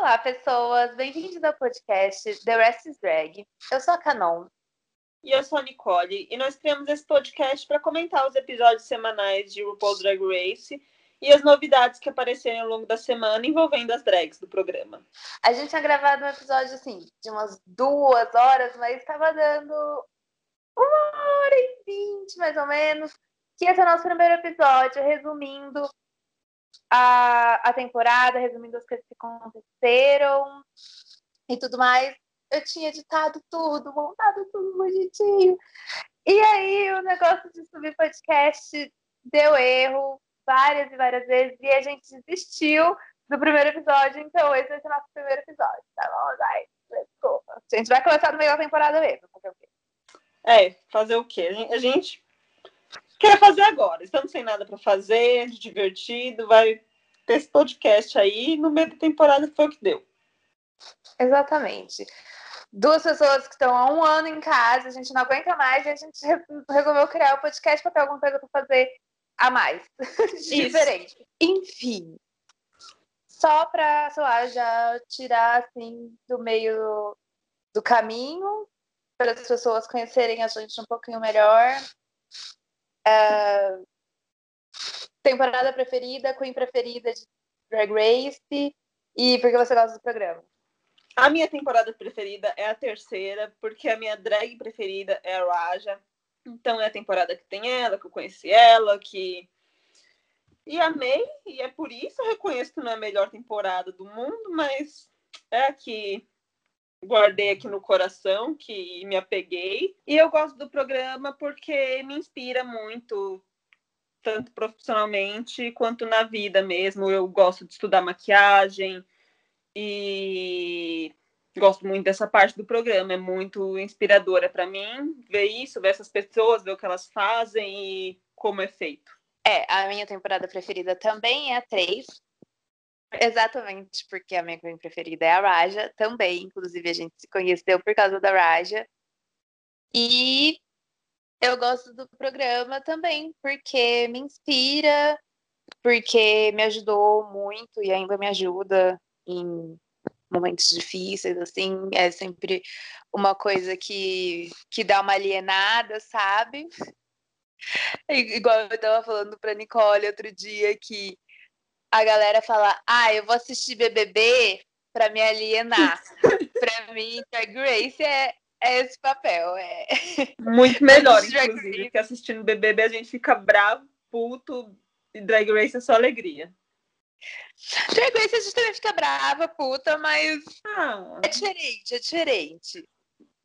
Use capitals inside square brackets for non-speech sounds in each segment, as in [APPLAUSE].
Olá, pessoas! Bem-vindos ao podcast The Rest is Drag. Eu sou a Canon. E eu sou a Nicole. E nós criamos esse podcast para comentar os episódios semanais de RuPaul's Drag Race e as novidades que aparecerem ao longo da semana envolvendo as drags do programa. A gente tinha gravado um episódio, assim, de umas duas horas, mas estava dando uma hora e vinte, mais ou menos, que esse é o nosso primeiro episódio, resumindo a, a temporada, resumindo as coisas que aconteceram e tudo mais. Eu tinha editado tudo, montado tudo bonitinho. E aí o negócio de subir podcast deu erro várias e várias vezes e a gente desistiu do primeiro episódio, então esse vai ser nosso primeiro episódio, tá bom? Vai, desculpa. A gente vai começar no meio da temporada mesmo, fazer o quê? É, fazer o quê? A gente quer fazer agora. Estamos sem nada para fazer, divertido, vai ter esse podcast aí no meio da temporada foi o que deu. Exatamente. Duas pessoas que estão há um ano em casa, a gente não aguenta mais e a gente resolveu criar o podcast para ter alguma coisa para fazer a mais. [LAUGHS] Diferente. Enfim. Só para, sei lá, já tirar assim do meio do caminho, para as pessoas conhecerem a gente um pouquinho melhor. Uh, temporada preferida, Queen preferida de Drag Race e por que você gosta do programa? A minha temporada preferida é a terceira, porque a minha drag preferida é a Raja. Então é a temporada que tem ela, que eu conheci ela, que. E amei, e é por isso eu reconheço que não é a melhor temporada do mundo, mas é a que guardei aqui no coração, que me apeguei. E eu gosto do programa porque me inspira muito, tanto profissionalmente quanto na vida mesmo. Eu gosto de estudar maquiagem e gosto muito dessa parte do programa. É muito inspiradora para mim ver isso, ver essas pessoas, ver o que elas fazem e como é feito. É, a minha temporada preferida também é a 3. Exatamente, porque a minha Queen preferida é a Raja também. Inclusive, a gente se conheceu por causa da Raja. E eu gosto do programa também, porque me inspira, porque me ajudou muito e ainda me ajuda em momentos difíceis, assim. É sempre uma coisa que, que dá uma alienada, sabe? [LAUGHS] Igual eu estava falando para Nicole outro dia que a galera fala: ah, eu vou assistir BBB para me alienar. [LAUGHS] para mim, Drag Race é, é esse papel. É... Muito melhor, inclusive, que assistindo BBB a gente fica bravo, puto, e Drag Race é só alegria. Drag Race a gente também fica brava, puta, mas ah. é diferente, é diferente.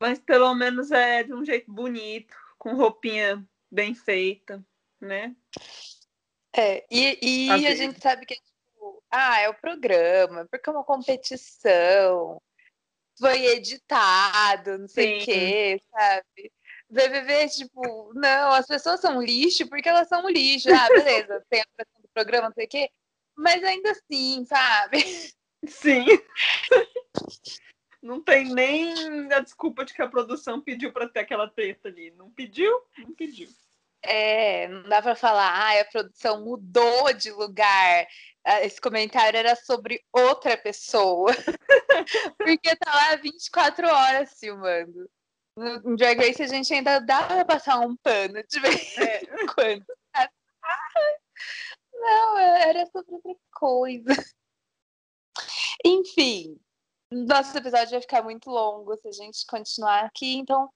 Mas pelo menos é de um jeito bonito, com roupinha bem feita, né? É, e, e a gente sabe que é tipo, ah, é o programa, porque é uma competição, foi editado, não sei o quê, sabe? BBB, tipo, não, as pessoas são lixo porque elas são lixo. Ah, beleza, [LAUGHS] tem a pressão do programa, não sei o quê, mas ainda assim, sabe? Sim. Não tem nem a desculpa de que a produção pediu para ter aquela treta ali. Não pediu? Não pediu. É, não dá para falar, ah, a produção mudou de lugar. Ah, esse comentário era sobre outra pessoa. [LAUGHS] Porque tá lá 24 horas filmando. No Drag Race a gente ainda dá pra passar um pano de vez é. em [LAUGHS] quando. Não, era sobre outra coisa. Enfim, nosso episódio vai ficar muito longo se a gente continuar aqui, então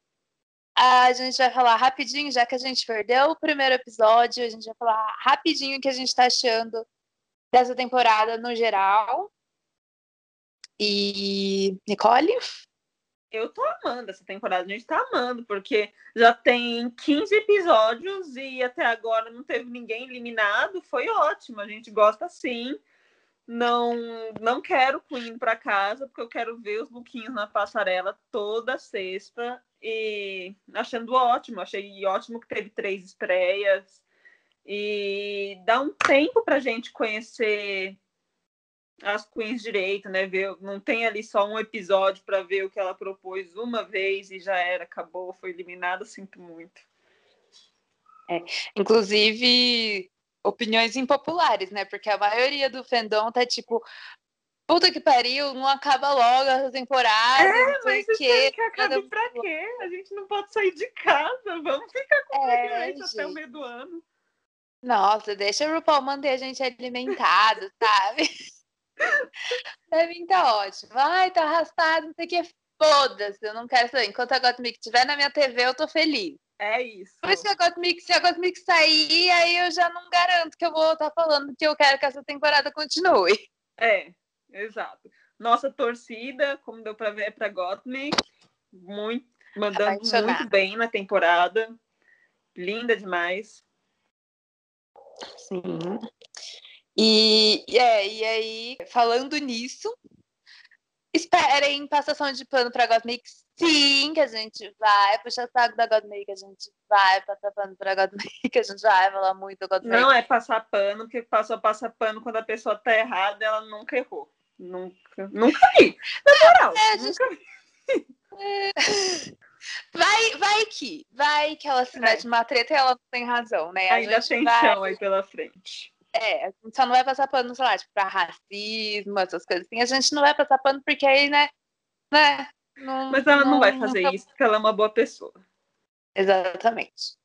a gente vai falar rapidinho, já que a gente perdeu o primeiro episódio, a gente vai falar rapidinho o que a gente está achando dessa temporada no geral. E Nicole? Eu tô amando essa temporada, a gente tá amando, porque já tem 15 episódios e até agora não teve ninguém eliminado, foi ótimo, a gente gosta sim. Não, não quero Queen para casa, porque eu quero ver os lookinhos na passarela toda sexta e achando ótimo. Achei ótimo que teve três estreias e dá um tempo para gente conhecer as queens direito, né? Ver, não tem ali só um episódio para ver o que ela propôs uma vez e já era, acabou, foi eliminada, sinto muito. É, inclusive opiniões impopulares, né? Porque a maioria do fandom tá tipo puta que pariu, não acaba logo essa temporada. É, mas o quê. que acabe pra quê? A gente não pode sair de casa. Vamos ficar com É, é, até o gente. meio do ano. Nossa, deixa o RuPaul manter a gente alimentado, [LAUGHS] sabe? pra mim tá ótimo. Ai, tá arrastado, não sei o que. Foda-se, eu não quero saber. Enquanto a Gottmik estiver na minha TV, eu tô feliz. É isso. Depois que a Gottmik, se a Gottmik sair, aí eu já não garanto que eu vou estar falando que eu quero que essa temporada continue. É, exato. Nossa torcida, como deu pra ver, é pra Gottmik. Muito, mandando Apaixonada. muito bem na temporada. Linda demais. Sim. E é, e aí, falando nisso, esperem passação de pano pra Gottmik. Sim, que a gente vai puxar o saco da Gottmik, a gente vai passar pano pra Gottmik, [LAUGHS] a gente vai falar muito da. Não é passar pano, porque passou passa pano quando a pessoa tá errada, ela nunca errou. Nunca, nunca vi. Na moral, É, gente- nunca vi. Vai, vai que, vai que ela se É. mete numa treta e ela não tem razão, né? A Ainda tem vai- chão aí pela frente. É, a gente só não vai passar pano, sei lá, tipo, pra racismo, essas coisas assim. A gente não vai passar pano porque aí, né? né não, Mas ela não vai fazer isso porque ela é uma boa pessoa. Exatamente.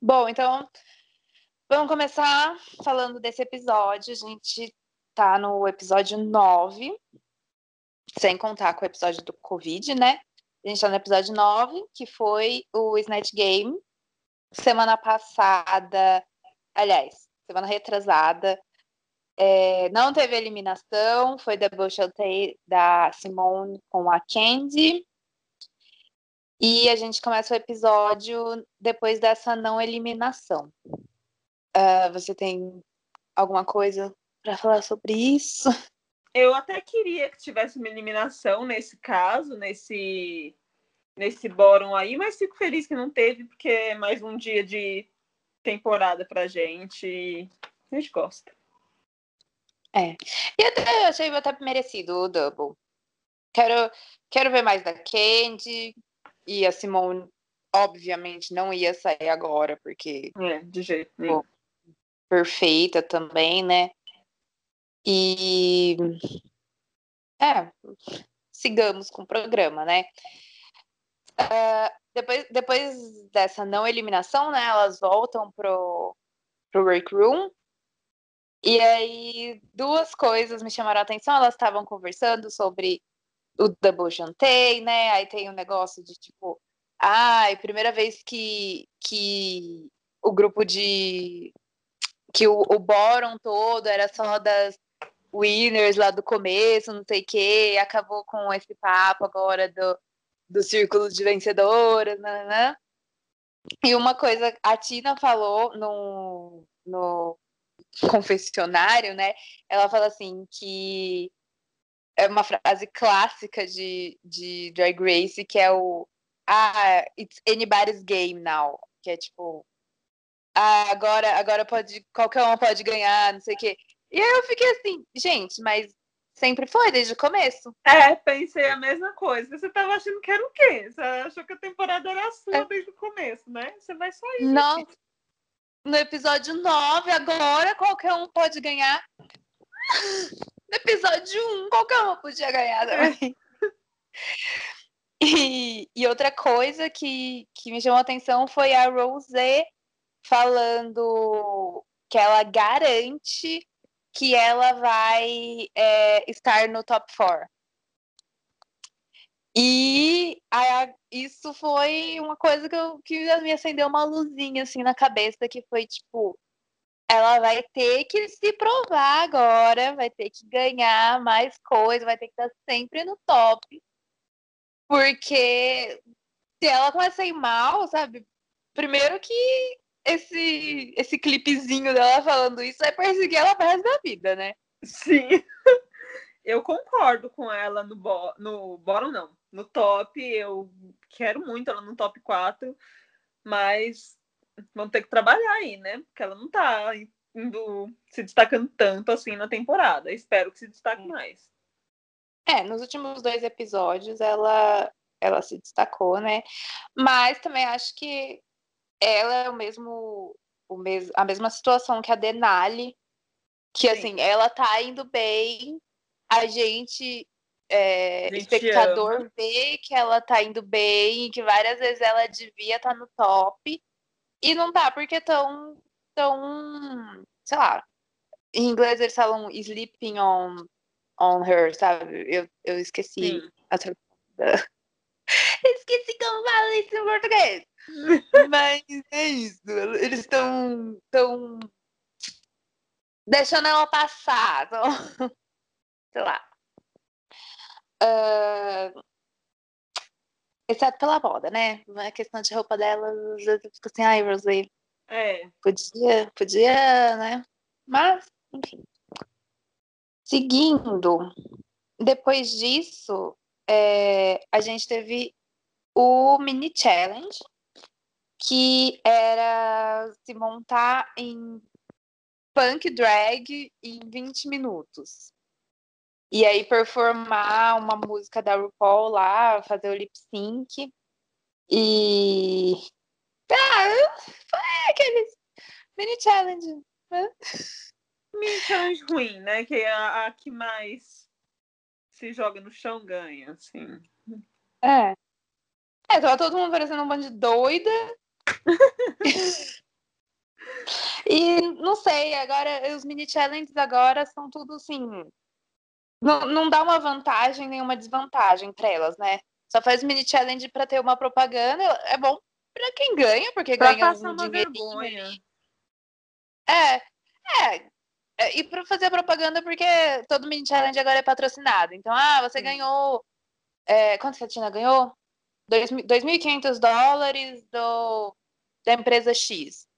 Bom, então vamos começar falando desse episódio. A gente tá no episódio 9, sem contar com o episódio do Covid, né? A gente tá no episódio 9, que foi o Snatch Game. Semana passada, aliás, semana retrasada, é, não teve eliminação, foi Devotion Tay da Simone com a Candy. E a gente começa o episódio depois dessa não eliminação. Ah, você tem alguma coisa para falar sobre isso? Eu até queria que tivesse uma eliminação nesse caso, nesse nesse bórum aí, mas fico feliz que não teve, porque é mais um dia de temporada pra gente. e A gente gosta. E até eu achei até merecido o double. Quero, quero ver mais da Candy. E a Simone, obviamente, não ia sair agora, porque É, de jeito nenhum. perfeita também, né? E é, sigamos com o programa, né? Ah, depois, depois dessa não eliminação, né? Elas voltam pro, pro workroom. E aí, duas coisas me chamaram a atenção. Elas estavam conversando sobre o Double Chantei, né? Aí tem um negócio de tipo, ai, primeira vez que, que o grupo de que o, o bórum todo era só das winners lá do começo, não sei o quê, acabou com esse papo agora do, do círculo de vencedoras, né, né? E uma coisa, a Tina falou no, no confessionário, né? Ela fala assim que é uma frase clássica de, de Drag Race, que é o Ah, it's anybody's game now. Que é tipo, ah, agora, agora pode, qualquer um pode ganhar, não sei o quê. E aí eu fiquei assim, gente, mas sempre foi, desde o começo. É, pensei a mesma coisa. Você tava achando que era o quê? Você achou que a temporada era sua É. desde o começo, né? Você vai sair. Nossa, no episódio 9, agora qualquer um pode ganhar. No episódio 1, qualquer um podia ganhar também. [LAUGHS] E, e outra coisa que, que me chamou a atenção foi a Rosé falando que ela garante que ela vai é, estar no top 4. E a- isso foi uma coisa que, eu, que me acendeu uma luzinha assim na cabeça, que foi tipo, ela vai ter que se provar agora, vai ter que ganhar mais coisa, vai ter que estar sempre no top. Porque se ela começa a ir mal, sabe? Primeiro que esse, esse clipezinho dela falando isso vai perseguir ela pro resto da vida, né? Sim. [LAUGHS] Eu concordo com ela no, bo no bottom, não. No top, eu quero muito ela no top 4, mas vão ter que trabalhar aí, né? Porque ela não tá indo se destacando tanto assim na temporada. Espero que se destaque mais. É, nos últimos dois episódios ela, ela se destacou, né? Mas também acho que ela é o mesmo o mes a mesma situação que a Denali, que Sim. assim, ela tá indo bem, a gente, é, A gente espectador, vê que ela tá indo bem, que várias vezes ela devia estar no top, e não tá, porque tão, tão, sei lá, em inglês eles falam sleeping on, on her, sabe? Eu, eu esqueci Sim. a tradução [LAUGHS] Esqueci como fala isso em português. Mas é isso. Eles estão tão deixando ela passar. tão- [LAUGHS] Sei lá. Ah, Exceto pela moda, né? A questão de roupa dela, às vezes eu fico assim, ai, Rosé, É. podia, podia, né? Mas, enfim. Seguindo, depois disso, é, a gente teve o mini challenge, que era se montar em punk drag em 20 minutos. E aí performar uma música da RuPaul lá, fazer o lip sync. E. Ah, foi aqueles mini challenge. né? Mini challenge ruim, né? Que é a, a que mais se joga no chão ganha, assim. É. É, tava todo mundo parecendo um bando de doida. E não sei, agora os mini challenges agora são tudo assim. Não, não dá uma vantagem nem uma desvantagem pra elas, né? Só faz mini challenge pra ter uma propaganda. É bom pra quem ganha, porque Pra ganha passar um uma dinheirinho. vergonha. É, é. E pra fazer a propaganda, porque todo mini challenge agora é patrocinado. Então, ah, você Sim. ganhou. É, quanto que a Tina ganhou? Dois mil- 2.500 dólares do, da empresa X.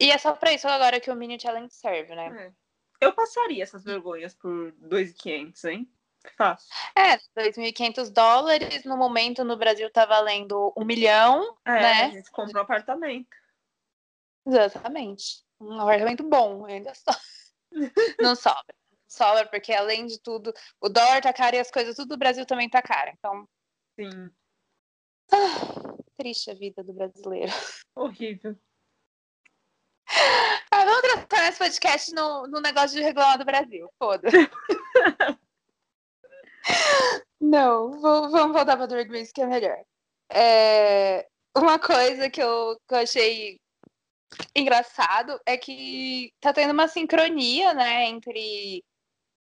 E é só pra isso agora que o mini challenge serve, né? É. Eu passaria essas vergonhas por 2.500, hein? Fácil. É, 2.500 dólares. No momento, no Brasil, tá valendo um milhão, É, a né? gente compra um apartamento. Exatamente. Um apartamento bom, ainda só. [LAUGHS] Não sobra. Sobra, porque além de tudo, o dólar tá caro e as coisas tudo do Brasil também tá caro. Então, Sim. Triste a vida do brasileiro. [LAUGHS] Horrível. Ah, vamos transformar esse podcast no, no negócio de reclamar do Brasil. Foda. [LAUGHS] Não, vou- vamos voltar pra Drag Race, que é melhor. É, uma coisa que eu, que eu achei engraçado é que tá tendo uma sincronia, né, entre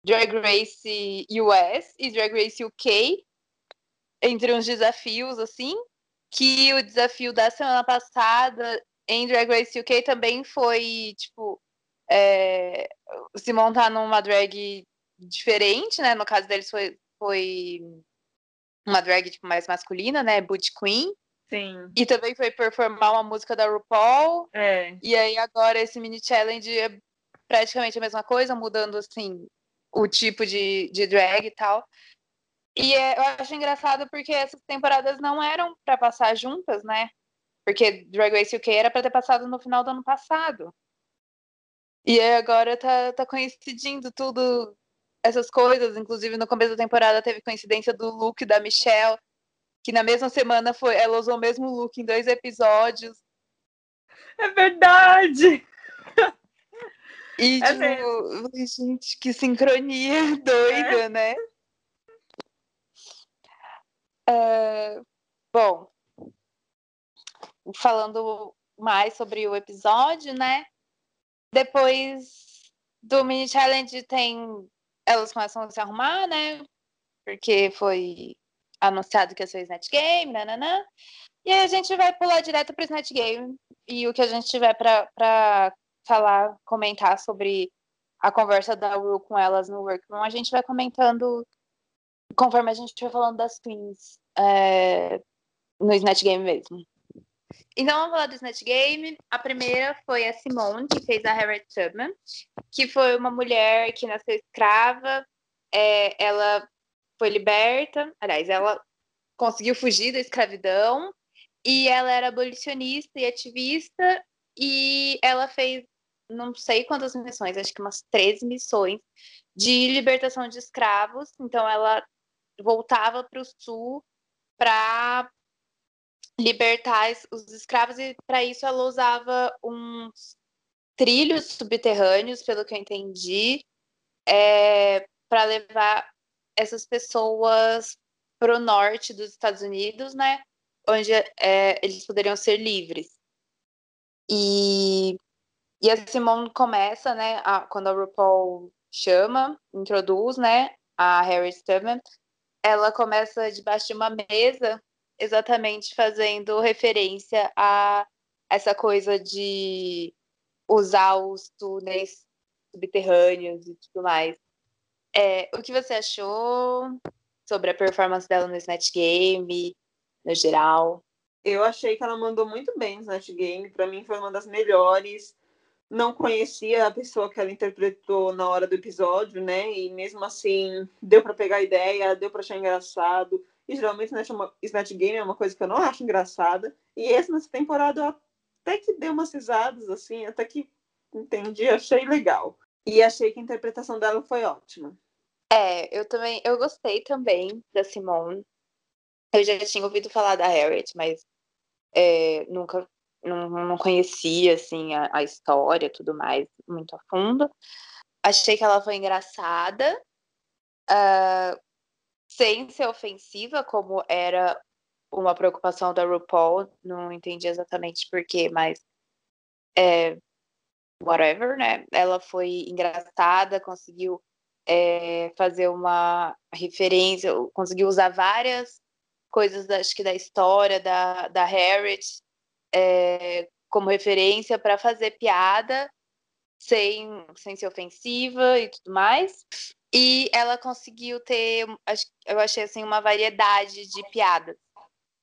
Drag Race US e Drag Race UK, entre uns desafios, assim, que o desafio da semana passada em Drag Race UK também foi, tipo, é, se montar numa drag diferente, né? No caso deles foi, foi uma drag tipo, mais masculina, né? Boot Queen. Sim. E também foi performar uma música da RuPaul. É. E aí agora esse mini challenge é praticamente a mesma coisa, mudando assim o tipo de, de drag e tal. E é- eu acho engraçado porque essas temporadas não eram pra passar juntas, né? Porque Drag Race UK era pra ter passado no final do ano passado. E aí agora tá, tá coincidindo tudo, essas coisas. Inclusive no começo da temporada teve coincidência do look da Michelle, que na mesma semana foi, ela usou o mesmo look em dois episódios. É verdade! E, É tipo, gente, que sincronia [LAUGHS] doida, né? É, bom, falando mais sobre o episódio, né? Depois do mini challenge tem. Elas começam a se arrumar, né? Porque foi anunciado que ia ser o Snatch Game, nananã. E aí a gente vai pular direto pro Snatch Game. E o que a gente tiver pra falar, comentar sobre a conversa da Ru com elas no workroom, a gente vai comentando conforme a gente vai falando das queens é, no Snatch Game mesmo. Então vamos falar do Snatch Game. A primeira foi a Simone, que fez a Harriet Tubman, que foi uma mulher que nasceu escrava. é, ela foi liberta, aliás, ela conseguiu fugir da escravidão e ela era abolicionista e ativista e ela fez não sei quantas missões, acho que umas 13 missões de libertação de escravos. Então ela voltava para o sul para libertar os escravos e para isso ela usava uns trilhos subterrâneos, pelo que eu entendi, é, para levar essas pessoas para o norte dos Estados Unidos, né? Onde é, eles poderiam ser livres. E, e a Simone começa, né? A, quando a RuPaul chama, introduz, né? A Harry Tubman, ela começa debaixo de uma mesa, exatamente fazendo referência a essa coisa de usar os túneis subterrâneos e tudo mais. É, o que você achou sobre a performance dela no Snatch Game, no geral? Eu achei que ela mandou muito bem no Snatch Game. Para mim foi uma das melhores. Não conhecia a pessoa que ela interpretou na hora do episódio, né? E mesmo assim, deu para pegar a ideia, deu para achar engraçado. E geralmente Snatch, Game é uma coisa que eu não acho engraçada. E essa nessa temporada eu até que deu umas risadas, assim, até que entendi, achei legal. E achei que a interpretação dela foi ótima. É, eu também, eu gostei também da Simone. Eu já tinha ouvido falar da Harriet, mas é, nunca, não, não conhecia, assim, a, a história tudo mais muito a fundo. Achei que ela foi engraçada, uh, sem ser ofensiva, como era uma preocupação da RuPaul, não entendi exatamente porquê, mas é, whatever, né? Ela foi engraçada, conseguiu é, fazer uma referência, conseguiu usar várias coisas, acho que da história da, da Harriet é, como referência para fazer piada sem, sem ser ofensiva e tudo mais. E ela conseguiu ter, eu achei assim, uma variedade de piadas,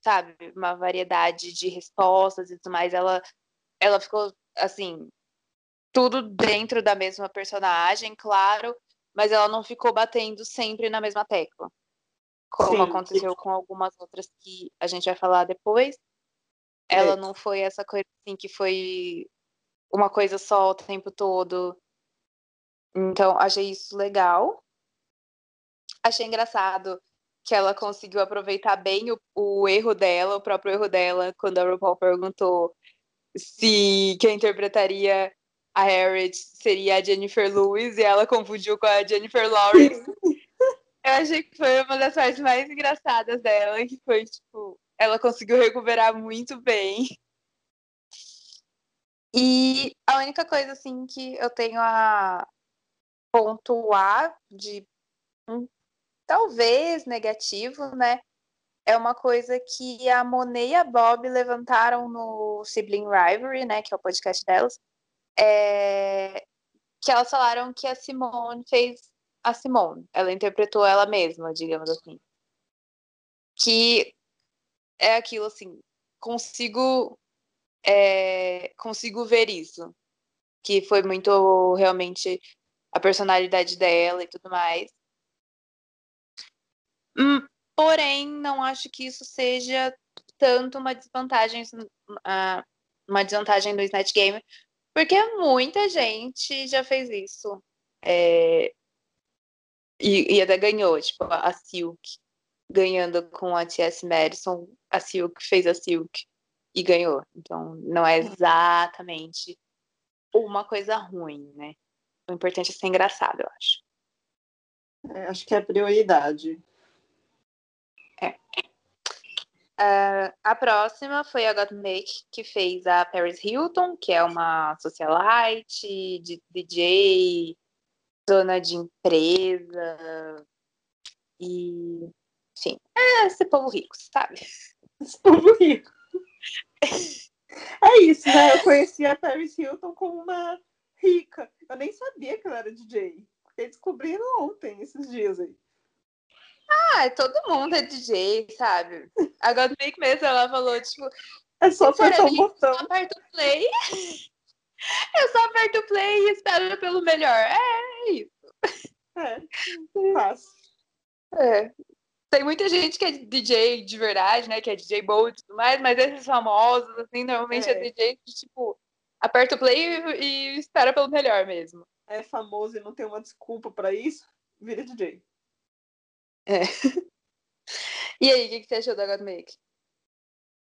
sabe? Uma variedade de respostas e tudo mais. Ela, ela ficou, assim, tudo dentro da mesma personagem, claro, mas ela não ficou batendo sempre na mesma tecla. Como sim, aconteceu com algumas outras que a gente vai falar depois. Ela é. não foi essa coisa assim que foi uma coisa só o tempo todo. Então, achei isso legal. Achei engraçado que ela conseguiu aproveitar bem o, o erro dela, o próprio erro dela, quando a RuPaul perguntou se quem interpretaria a Harriet seria a Jennifer Lewis e ela confundiu com a Jennifer Lawrence. [LAUGHS] Eu achei que foi uma das partes mais engraçadas dela, que foi, tipo, ela conseguiu recuperar muito bem. E a única coisa, assim, que eu tenho a pontuar de um, talvez negativo, né? É uma coisa que a Monet e a Bob levantaram no Sibling Rivalry, né? Que é o podcast delas é, que elas falaram que a Simone fez a Simone. Ela interpretou ela mesma, digamos assim. Que é aquilo assim, consigo é, consigo ver isso. Que foi muito realmente a personalidade dela e tudo mais. Hum, porém, não acho que isso seja tanto uma desvantagem, ah, uma desvantagem do Snatch Game, porque muita gente já fez isso. É... E, e até ganhou, tipo, a Silk ganhando com a T.S. Madison, a Silk fez a Silk e ganhou. Então, não é exatamente uma coisa ruim, né? O importante é ser engraçado, eu acho. É, acho que é prioridade. É. Uh, a próxima foi a Gottmik, que fez a Paris Hilton, que é uma socialite, DJ, dona de empresa. E, enfim, é esse povo rico, sabe? Povo rico. É isso, né? Eu conheci a Paris Hilton como uma rica. Eu nem sabia que ela era DJ. Fiquei descobrindo ontem, esses dias aí. Ah, todo mundo é DJ, sabe? A Godmake mesmo, ela falou, tipo... É só apertar o botão. Eu aperto o play. [LAUGHS] Eu só aperto o play e espero pelo melhor. É, é isso. É, [LAUGHS] fácil. É. Tem muita gente que é DJ de verdade, né? Que é DJ bold e tudo mais, mas esses famosos, assim, normalmente é, é DJ que, tipo, aperta o play e, e espera pelo melhor mesmo. É famoso e não tem uma desculpa para isso, vira DJ. É. [LAUGHS] E aí, o que, que você achou da Godmake?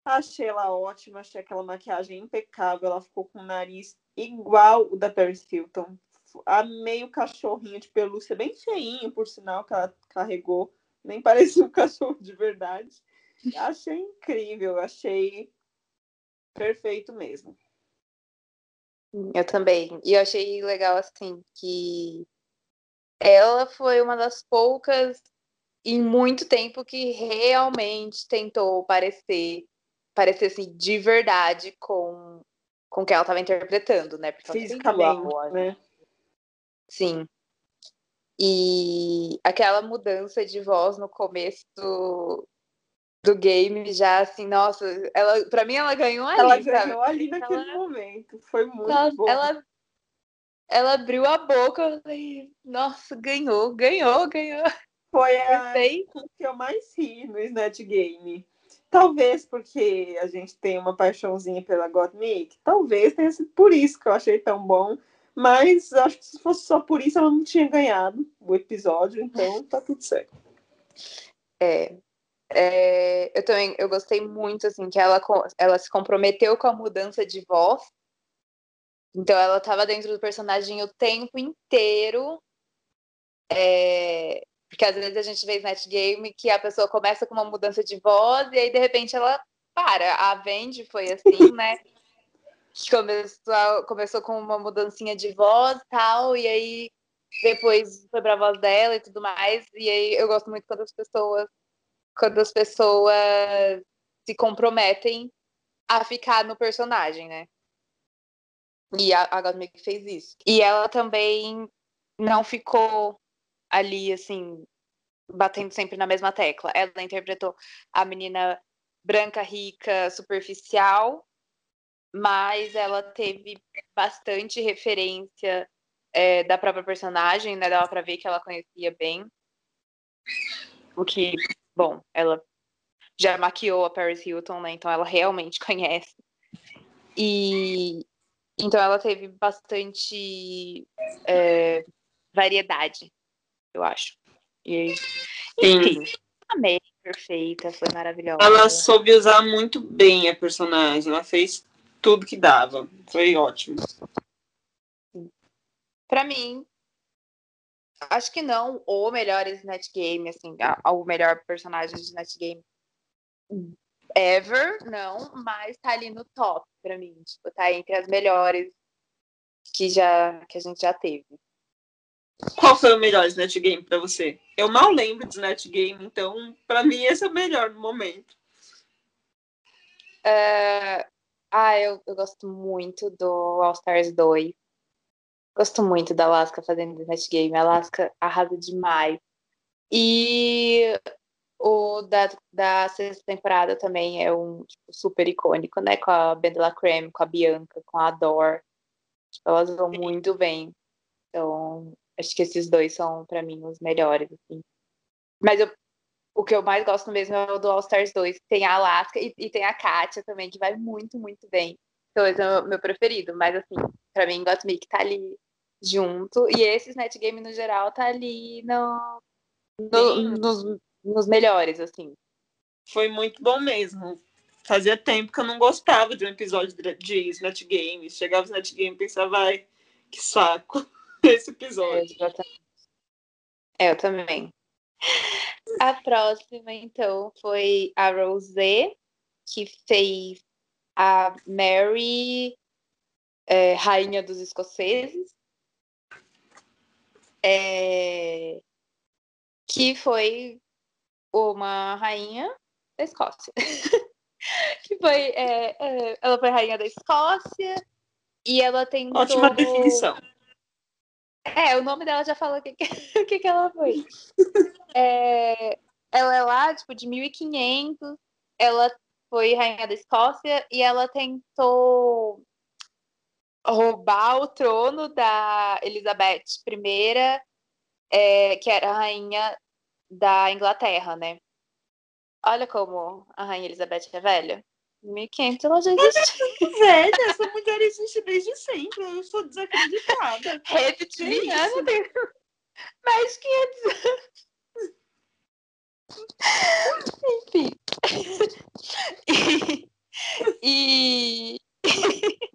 Achei ela ótima, achei aquela maquiagem impecável. Ela ficou com o nariz igual o da Paris Hilton. Amei o cachorrinho de pelúcia, bem feinho, por sinal, que ela carregou. Nem parecia um [LAUGHS] cachorro de verdade. Achei incrível, achei perfeito mesmo. Eu também. E eu achei legal, assim, que ela foi uma das poucas em muito tempo que realmente tentou parecer parecer assim de verdade com com o que ela estava interpretando, né? Porque Fisicamente, né? Sim. E aquela mudança de voz no começo do, do game já assim, nossa, ela para mim ela ganhou ali, Ela ganhou sabe? ali naquele ela, momento, foi muito ela, bom. Ela ela abriu a boca, eu falei, nossa, ganhou, ganhou, ganhou. Foi a que eu mais ri no Snatch Game. Talvez porque a gente tem uma paixãozinha pela Gottmik, talvez tenha sido por isso que eu achei tão bom. Mas acho que se fosse só por isso, ela não tinha ganhado o episódio, então tá tudo certo. É, é, eu também eu gostei muito assim que ela, ela se comprometeu com a mudança de voz. Então ela estava dentro do personagem o tempo inteiro. É, porque às vezes a gente vê Snatch Game que a pessoa começa com uma mudança de voz e aí de repente ela para. A Vendi foi assim, né? [LAUGHS] Começou, começou com uma mudancinha de voz e tal, e aí depois foi pra voz dela e tudo mais. E aí eu gosto muito quando as pessoas quando as pessoas se comprometem a ficar no personagem, né? E a, a Gottmik fez isso. E ela também não ficou ali, assim, batendo sempre na mesma tecla. Ela interpretou a menina branca, rica, superficial, mas ela teve bastante referência é, da própria personagem, né? Dava pra ver que ela conhecia bem. O que, bom, ela já maquiou a Paris Hilton, né? Então ela realmente [LAUGHS] conhece. E então ela teve bastante é, variedade eu acho. E, enfim, amei, perfeita, foi maravilhosa. Ela soube usar muito bem a personagem, ela fez tudo que dava, foi ótimo. Para mim, acho que não o melhor Snatch Game, assim, o melhor personagem de Snatch Game ever, não, mas tá ali no top para mim, tipo, tá entre as melhores que já que a gente já teve. Qual foi o melhor Snatch Game para você? Eu mal lembro de Snatch Game, então para mim esse é o melhor no momento. Uh, ah, eu, eu, gosto muito do All Stars 2. Gosto muito da Alaska fazendo Snatch Game. A Alaska arrasa demais. E o da, da sexta temporada também é um tipo, super icônico, né? Com a Bendela Creme, com a Bianca, com a Dor. Tipo, elas vão muito bem. Então, Acho que esses dois são, para mim, os melhores, assim. Mas eu, o que eu mais gosto mesmo é o do All Stars 2. Tem a Alaska e, e tem a Katia também, que vai muito, muito bem. Então, esse é o meu preferido. Mas, assim, pra mim, Gottmik tá ali junto. E esse Snatch Game, no geral, tá ali no, no nos, nos melhores, assim. Foi muito bom mesmo. Fazia tempo que eu não gostava de um episódio de Snatch Game. Chegava o Snatch Game e pensava, vai, que saco. [LAUGHS] esse episódio. É, eu também. A próxima, então, foi a Rosé, que fez a Mary, é, rainha dos escoceses, é, que foi uma rainha da Escócia. [LAUGHS] que foi, é, é, ela foi rainha da Escócia e ela tem ótima definição. É, o nome dela já fala o que, que, [LAUGHS] que, que ela foi. É, ela é lá, tipo, de 1500. Ela foi rainha da Escócia e ela tentou roubar o trono da Elizabeth I, é, que era a rainha da Inglaterra, né? Olha como a rainha Elizabeth é velha. 1500 ela já é existe. Velha, essa mulher existe desde sempre. Eu estou desacreditada. Reptiliana mais 500. Enfim. e. e... [LAUGHS]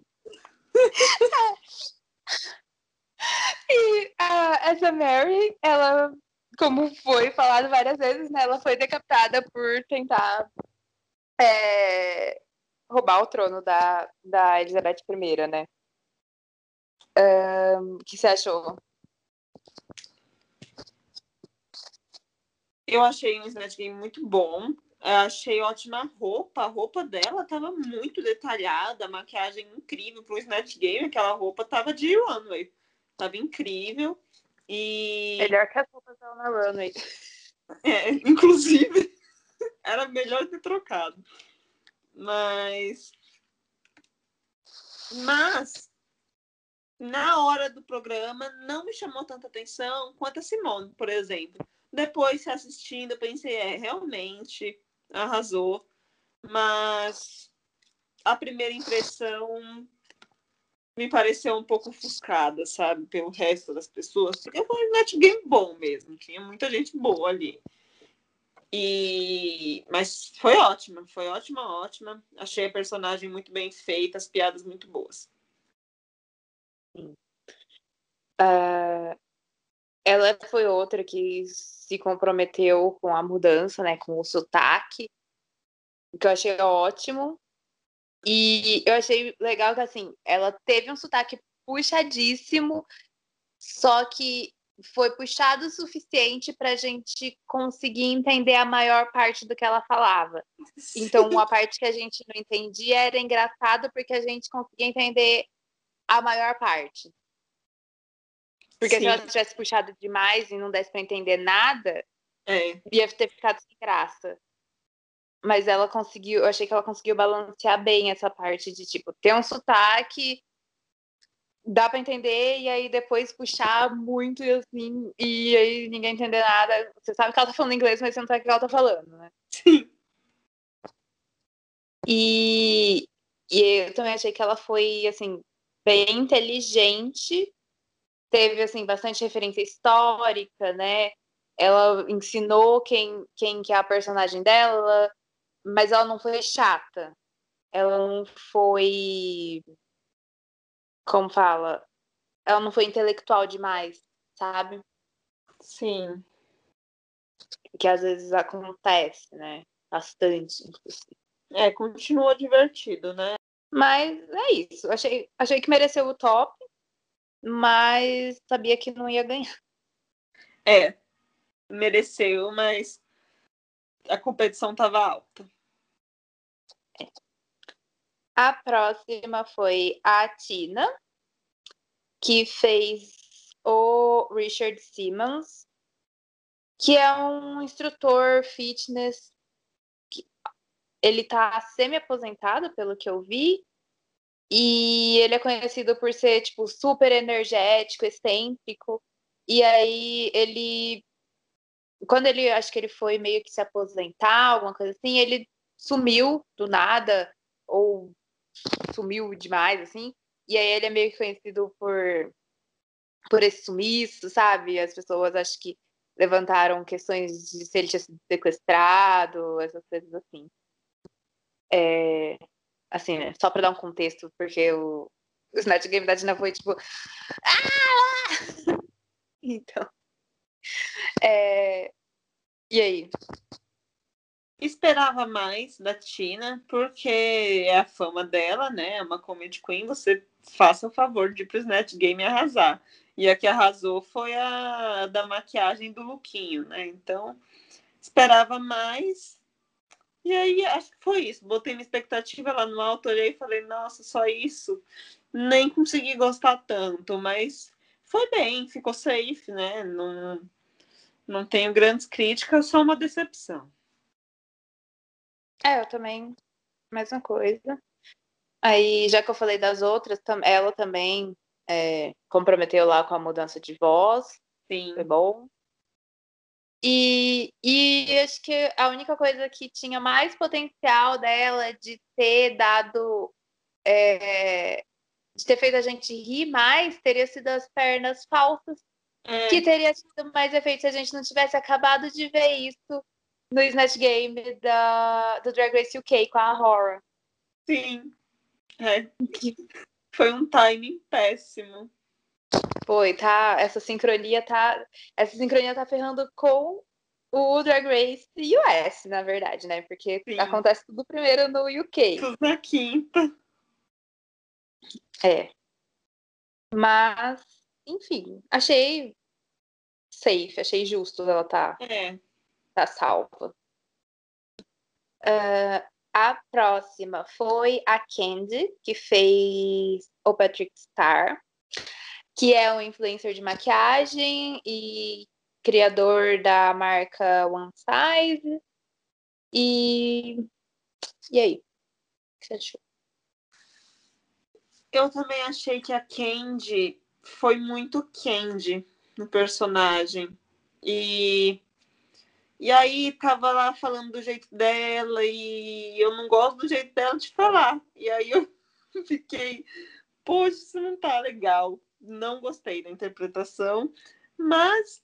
e a, essa Mary, ela, como foi falado várias vezes, né, ela foi decapitada por tentar é, roubar o trono da, da Elizabeth I, né? O que você achou? Eu achei um Snatch Game muito bom. Eu achei ótima roupa. A roupa dela tava muito detalhada, a maquiagem incrível pro Snatch Game. Aquela roupa tava de runway. Tava incrível. E. Melhor que as roupas dela na runway. É, inclusive, era melhor ter trocado. Mas. Mas. Na hora do programa, não me chamou tanta atenção quanto a Simone, por exemplo. Depois, assistindo, eu pensei, é, realmente arrasou. Mas a primeira impressão me pareceu um pouco ofuscada, sabe, pelo resto das pessoas. Porque foi um net game bom mesmo, tinha muita gente boa ali. E mas foi ótima, foi ótima, ótima. Achei a personagem muito bem feita, as piadas muito boas. Uh, ela foi outra que se comprometeu com a mudança, né, com o sotaque, que eu achei ótimo. E eu achei legal que, assim, ela teve um sotaque puxadíssimo, só que foi puxado o suficiente para a gente conseguir entender a maior parte do que ela falava. Sim. Então, a parte que a gente não entendia era engraçado porque a gente conseguia entender a maior parte. Porque Sim. se ela tivesse puxado demais e não desse para entender nada, é. ia ter ficado sem graça. Mas ela conseguiu, eu achei que ela conseguiu balancear bem essa parte de tipo, ter um sotaque, dá para entender, e aí depois puxar muito e assim, e aí ninguém entender nada. Você sabe que ela tá falando inglês, mas você não sabe o que ela tá falando, né? Sim. E, e eu também achei que ela foi, assim, bem inteligente teve assim bastante referência histórica, né? Ela ensinou quem, quem que é a personagem dela, mas ela não foi chata. Ela não foi como fala? Ela não foi intelectual demais, sabe? Sim. Que às vezes acontece, né? Bastante, inclusive. É, continua divertido, né? Mas é isso. Achei, achei que mereceu o top mas sabia que não ia ganhar. É, mereceu, mas a competição estava alta. A próxima foi a Tina, que fez o Richard Simmons, que é um instrutor fitness. Que ele está semi-aposentado, pelo que eu vi, e ele é conhecido por ser, tipo, super energético, excêntrico. E aí ele. Quando ele acho que ele foi meio que se aposentar, alguma coisa assim, ele sumiu do nada, ou sumiu demais, assim. E aí ele é meio que conhecido por, por esse sumiço, sabe? As pessoas acho que levantaram questões de se ele tinha sido sequestrado, essas coisas assim. É, assim, né? Só para dar um contexto, porque o, o Snatch Game da Dina foi tipo. Ah! [LAUGHS] Então. É... E aí? Esperava mais da Tina, porque é a fama dela, né? É uma comedy queen, você faça o favor de ir pro Snatch Game arrasar. E a que arrasou foi a da maquiagem do Luquinho, né? Então, esperava mais, e aí, acho que foi isso. Botei minha expectativa lá no alto, olhei e falei, nossa, só isso. Nem consegui gostar tanto, mas foi bem, ficou safe, né? Não, não tenho grandes críticas, só uma decepção. É, eu também, mesma coisa. Aí, já que eu falei das outras, ela também é, comprometeu lá com a mudança de voz. Sim. Foi bom. E, e acho que a única coisa que tinha mais potencial dela de ter dado. É, de ter feito a gente rir mais teria sido as pernas falsas, é. que teria tido mais efeito se a gente não tivesse acabado de ver isso no Snatch Game da, do Drag Race UK com a Horror. Sim. É. Foi um timing péssimo. Foi, tá. Essa sincronia tá. Essa sincronia tá ferrando com o Drag Race US, na verdade, né? Porque Sim. acontece tudo primeiro no UK. Tudo na quinta. É. Mas, enfim, achei safe, achei justo ela tá, É. tá salva. Ah, a próxima foi a Candy, que fez o Patrick Star, que é um influencer de maquiagem e criador da marca One Size. E, e aí? O que você achou? Eu também achei que a Candy foi muito Candy no personagem. E, e aí tava lá falando do jeito dela e eu não gosto do jeito dela de falar. E aí eu [LAUGHS] fiquei, poxa, isso não tá legal. Não gostei da interpretação, mas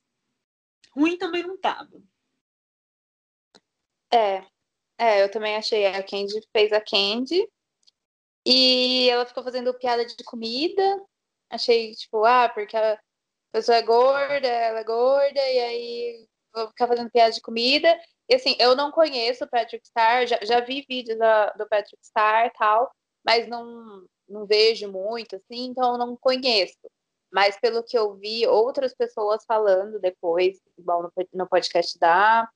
ruim também não tava. É, é, eu também achei. A Candy fez a Candy. E ela ficou fazendo piada de comida. Achei, tipo, ah, porque a pessoa é gorda, ela é gorda, e aí vou ficar fazendo piada de comida. E assim, eu não conheço o Patrick Star, já, já vi vídeos da- do Patrick Star tal, mas não, não vejo muito, assim, então não conheço. Mas pelo que eu vi, outras pessoas falando depois, igual no, no podcast da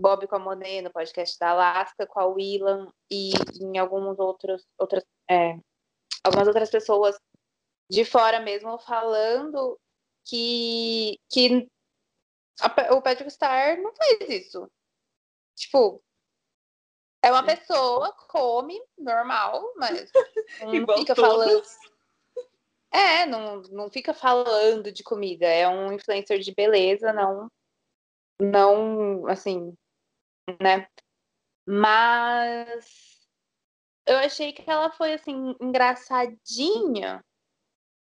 Bob com a Monet, no podcast da Alaska, com a Willan e em alguns outros, outras, é, algumas outras pessoas de fora mesmo falando que, que a- o Patrick Star não fez isso. Tipo, é uma pessoa, come, normal, mas [LAUGHS] não fica todos. falando. É, não, não fica falando de comida. É um influencer de beleza, não, não, assim, né? Mas eu achei que ela foi, assim, engraçadinha,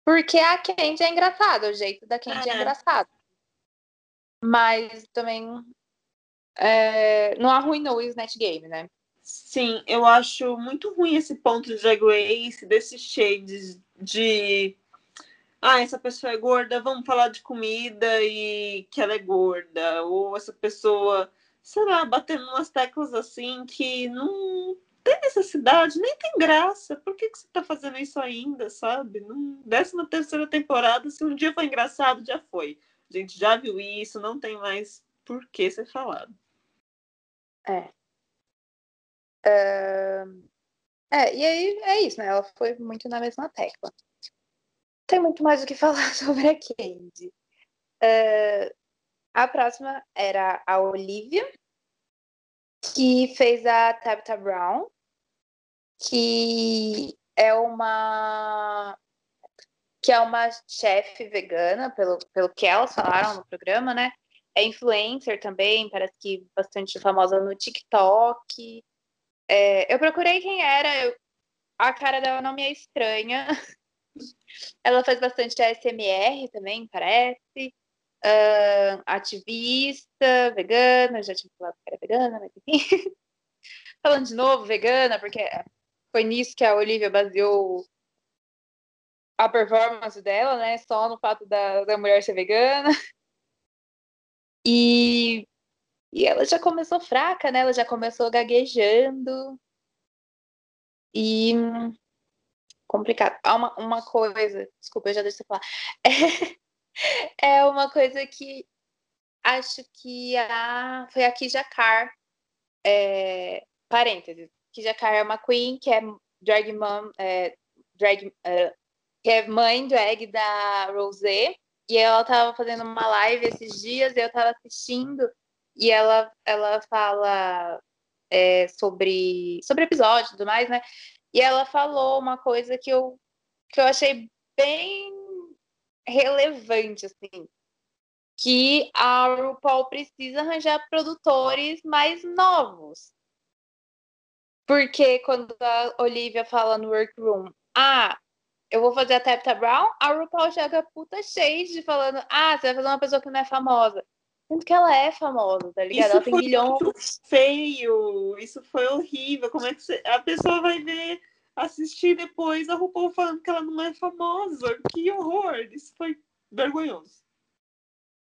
porque a Candy é engraçada, o jeito da Candy é É. engraçado. Mas também é, não arruinou o Snatch Game, né? Sim, eu acho muito ruim esse ponto de Drag Race, desses shades de. Ah, essa pessoa é gorda, vamos falar de comida e que ela é gorda. Ou essa pessoa, sei lá, batendo umas teclas assim que não tem necessidade, nem tem graça. Por que, que você tá fazendo isso ainda, sabe? Décima terceira temporada, se um dia foi engraçado, já foi. A gente já viu isso, não tem mais por que ser falado. É, e aí é isso, né? Ela foi muito na mesma tecla. Tem muito mais o que [LAUGHS] falar sobre a Candy. É, a próxima era a Olivia, que fez a Tabitha Brown, que é uma que é uma chefe vegana, pelo, pelo que elas falaram no programa, né? É influencer também, parece que bastante famosa no TikTok. É, eu procurei quem era, eu- a cara dela não me é estranha. [LAUGHS] Ela faz bastante ASMR também, parece. Ahn, ativista, vegana, já tinha falado que era vegana, mas enfim. [LAUGHS] Falando de novo, vegana, porque foi nisso que a Olivia baseou a performance dela, né? Só no fato da, da mulher ser vegana. [LAUGHS] E, e ela já começou fraca, né? Ela já começou gaguejando. E complicado. Há uma, uma coisa, desculpa, eu já deixei falar. É, [LAUGHS] é uma coisa que acho que a, foi a Kija Carr, é, parênteses, Kija Carr é uma queen que é drag mom, é, drag, é, que é mãe drag da Rosé, e ela tava fazendo uma live esses dias, eu tava assistindo, e ela, ela fala é, sobre, sobre episódio e tudo mais, né? E ela falou uma coisa que eu, que eu achei bem relevante, assim, que a RuPaul precisa arranjar produtores mais novos. Porque quando a Olivia fala no workroom, ah, eu vou fazer a Tabitha Brown, a RuPaul joga puta shade falando, ah, você vai fazer uma pessoa que não é famosa. Sendo que ela é famosa, tá ligado? Isso ela tem foi milhões. muito feio, isso foi horrível. Como é que você... a pessoa vai ver, assistir depois a RuPaul falando que ela não é famosa? Que horror! Isso foi vergonhoso.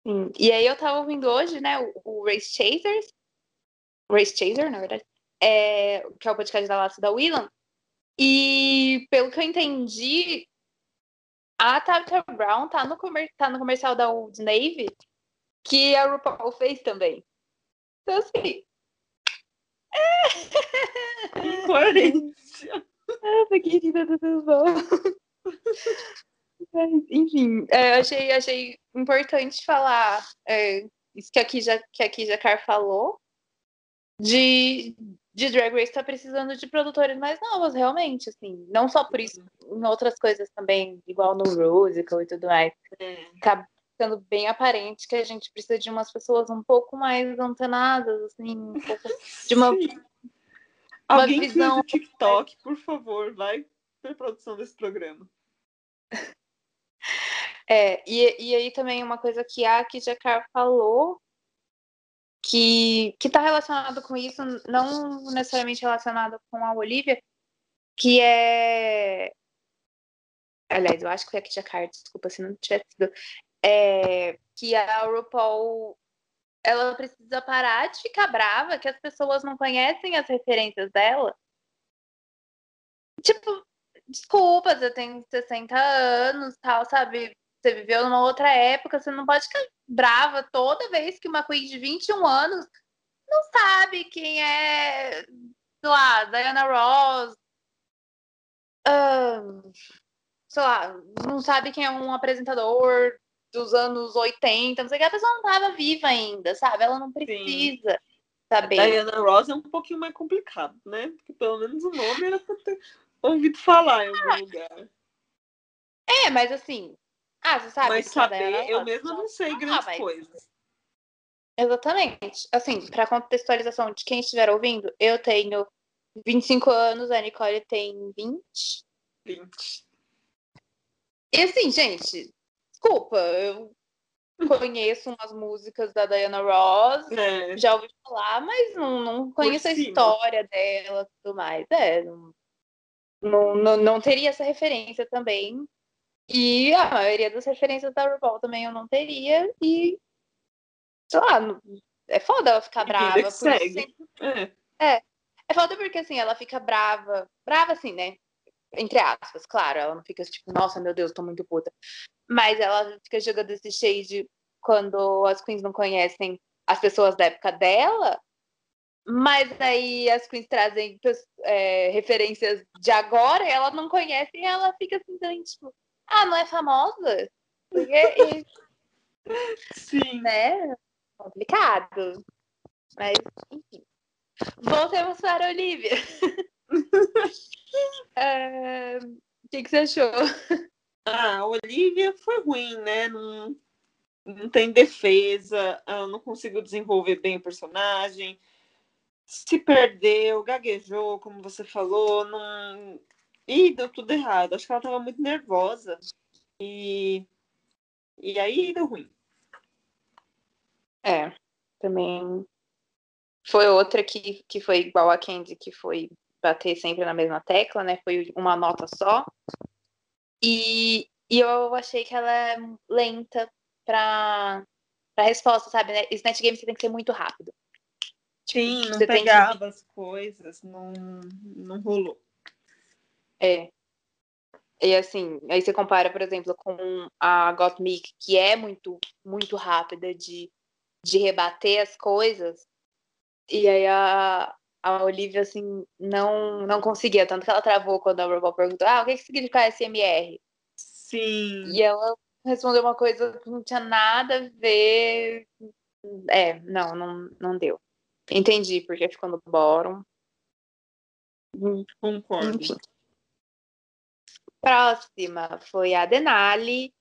Sim. E aí eu tava ouvindo hoje, né, o, o Race Chasers, Race Chaser, na verdade, é, que é o podcast da Laço da Willan. E pelo que eu entendi, a Tabitha Brown tá no, comer, tá no comercial da Old Navy, que a RuPaul fez também. Então, assim. Incoerência. Nossa, querida do Deus Enfim, é, achei, achei importante falar é, isso que aqui já que aqui Jacar falou de, de Drag Race tá precisando de produtores mais novos, realmente, assim, não só por isso, em outras coisas também, igual no musical e tudo mais. É. Tá ficando bem aparente que a gente precisa de umas pessoas um pouco mais antenadas, assim, um pouco de uma, uma Alguém visão. que o TikTok, por favor, vai pra produção desse programa. É, e, e aí também uma coisa que a Kijakar falou que está relacionado com isso, não necessariamente relacionado com a Olivia, que é aliás, eu acho que foi a Kijakar, desculpa se não tivesse sido, é, que a RuPaul ela precisa parar de ficar brava que as pessoas não conhecem as referências dela. Tipo, desculpa, você tem 60 anos, tal, sabe? Você viveu numa outra época, você não pode brava toda vez que uma queen de 21 anos não sabe quem é, sei lá, Diana Ross, sei lá, não sabe quem é um apresentador dos anos 80, não sei o que, a pessoa não estava viva ainda, sabe? Ela não precisa saber. Diana Ross é um pouquinho mais complicado, né? Porque pelo menos o nome era pra ter ouvido falar em algum lugar. É, mas assim, ah, você sabe Mas saber, eu mesma não sei Ah, grandes mas- coisas. Exatamente. Assim, para contextualização de quem estiver ouvindo, eu tenho 25 anos, a Nicole tem 20. 20. E assim, gente, desculpa, eu conheço umas músicas da Diana Ross, É, já ouvi falar, mas não, não conheço a história dela e tudo mais. É, não, não, não teria essa referência também. E a maioria das referências da RuPaul também eu não teria. E, sei lá, é foda ela ficar brava. por sempre- é. É foda porque, assim, ela fica brava. Brava, assim, né? Entre aspas, claro. Ela não fica tipo, nossa, meu Deus, tô muito puta. Mas ela fica jogando esse shade quando as queens não conhecem as pessoas da época dela. Mas aí as queens trazem é, referências de agora e ela não conhece e ela fica assim, tipo, ah, não é famosa? Porque, [LAUGHS] Sim. né? Complicado. Mas, enfim. Voltemos para a Olivia. [LAUGHS] É, O que, que você achou? Ah, a Olivia foi ruim, né? Não, não tem defesa, não conseguiu desenvolver bem o personagem, se perdeu, gaguejou, como você falou, não. Ih, deu tudo errado. Acho que ela tava muito nervosa. E, e aí deu ruim. É, também foi outra que, que foi igual a Candy, que foi bater sempre na mesma tecla, né? Foi uma nota só. E, e eu achei que ela é lenta pra, pra resposta, sabe? Né? Snatch Game você tem que ser muito rápido. Sim, não Você tem que- pegava as coisas, não, não rolou. É. E assim, aí você compara, por exemplo, com a Gottmik, que é muito, muito rápida de, de rebater as coisas. E aí a, a Olivia, assim, não, não conseguia. Tanto que ela travou quando a RuPaul perguntou, ah, o que, que significa SMR? Sim. E ela respondeu uma coisa que não tinha nada a ver. É, não, não, não deu. Entendi porque ficou no bottom. Concordo. Enfim. Próxima foi a Denali,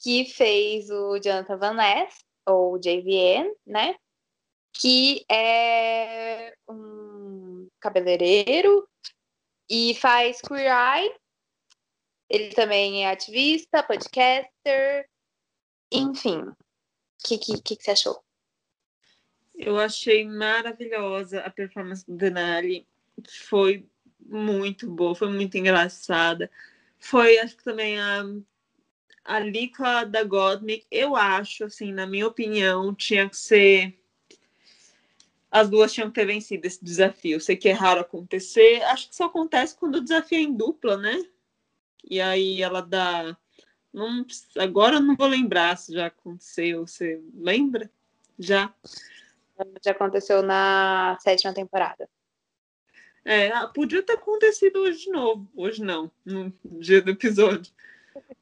que fez o Jonathan Van Ness, ou JVN, né? Que é um cabeleireiro e faz Queer Eye. Ele também é ativista, podcaster, enfim. O que, que, que, você achou? Eu achei maravilhosa a performance do Denali. Foi muito boa, foi muito engraçada. Foi, acho que também a, a da Godnick, eu acho, assim, na minha opinião, tinha que ser. As duas tinham que ter vencido esse desafio. Sei que é raro acontecer. Acho que isso acontece quando o desafio é em dupla, né? E aí ela dá. Não, agora eu não vou lembrar se já aconteceu. Você lembra? Já? Já aconteceu na sétima temporada. É, podia ter acontecido hoje de novo. Hoje não, no dia do episódio.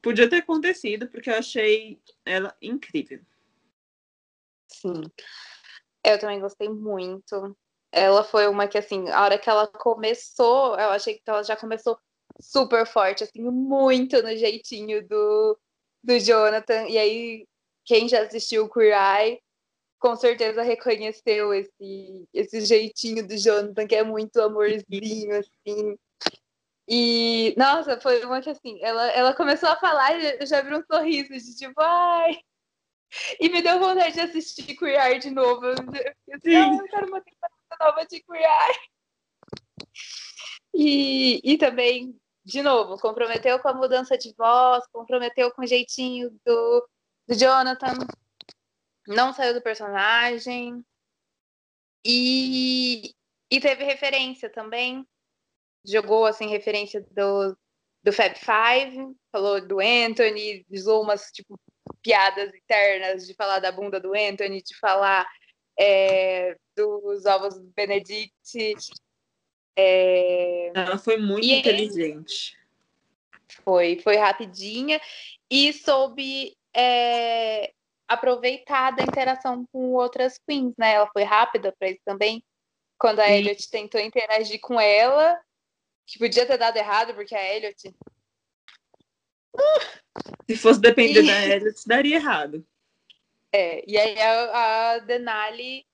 Podia ter acontecido, porque eu achei ela incrível. Sim. Eu também gostei muito. Ela foi uma que, assim, a hora que ela começou, eu achei que ela já começou super forte, assim, muito no jeitinho do, do Jonathan. E aí, quem já assistiu o Queer Eye, com certeza reconheceu esse, esse jeitinho do Jonathan, que é muito amorzinho, assim. E, nossa, foi uma que assim, ela, ela começou a falar e eu já vi um sorriso de tipo, ai. E me deu vontade de assistir Queer Eye de novo. Eu, eu, ah, eu quero uma temporada nova de Queer Eye. E, e também, de novo, comprometeu com a mudança de voz, comprometeu com o jeitinho do, do Jonathan, não saiu do personagem. E, e teve referência também jogou assim referência do, do Fab Five, falou do Anthony, usou umas tipo piadas internas de falar da bunda do Anthony, de falar é, dos ovos do Benedict. É... Ela foi muito e inteligente. Foi, foi rapidinha e soube é, aproveitar da interação com outras queens, né? Ela foi rápida para isso também. Quando a Sim. Elliot tentou interagir com ela, que podia ter dado errado, porque a Elliot. [LAUGHS] Se fosse depender e... da Elliot, daria errado. É, e aí a, a Denali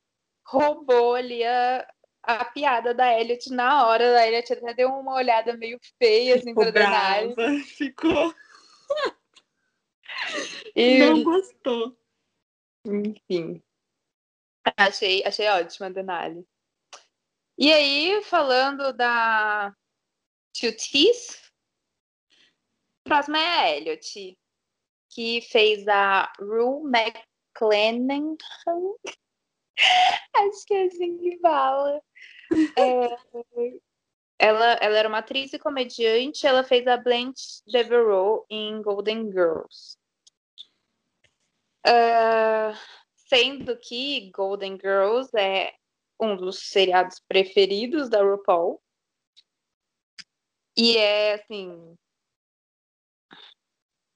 roubou ali a, a piada da Elliot na hora. A Elliot até deu uma olhada meio feia assim Ficou pra Denali. Ficou. e... Não gostou. Enfim. Achei, achei ótima a Denali. E aí, falando da Tutis. Próxima é a Elliot, que fez a Rue McClellan. Acho [LAUGHS] que é assim que fala. É, ela, ela era uma atriz e comediante. Ela fez a Blanche Devereaux em Golden Girls. Uh, sendo que Golden Girls é um dos seriados preferidos da RuPaul. E é, assim,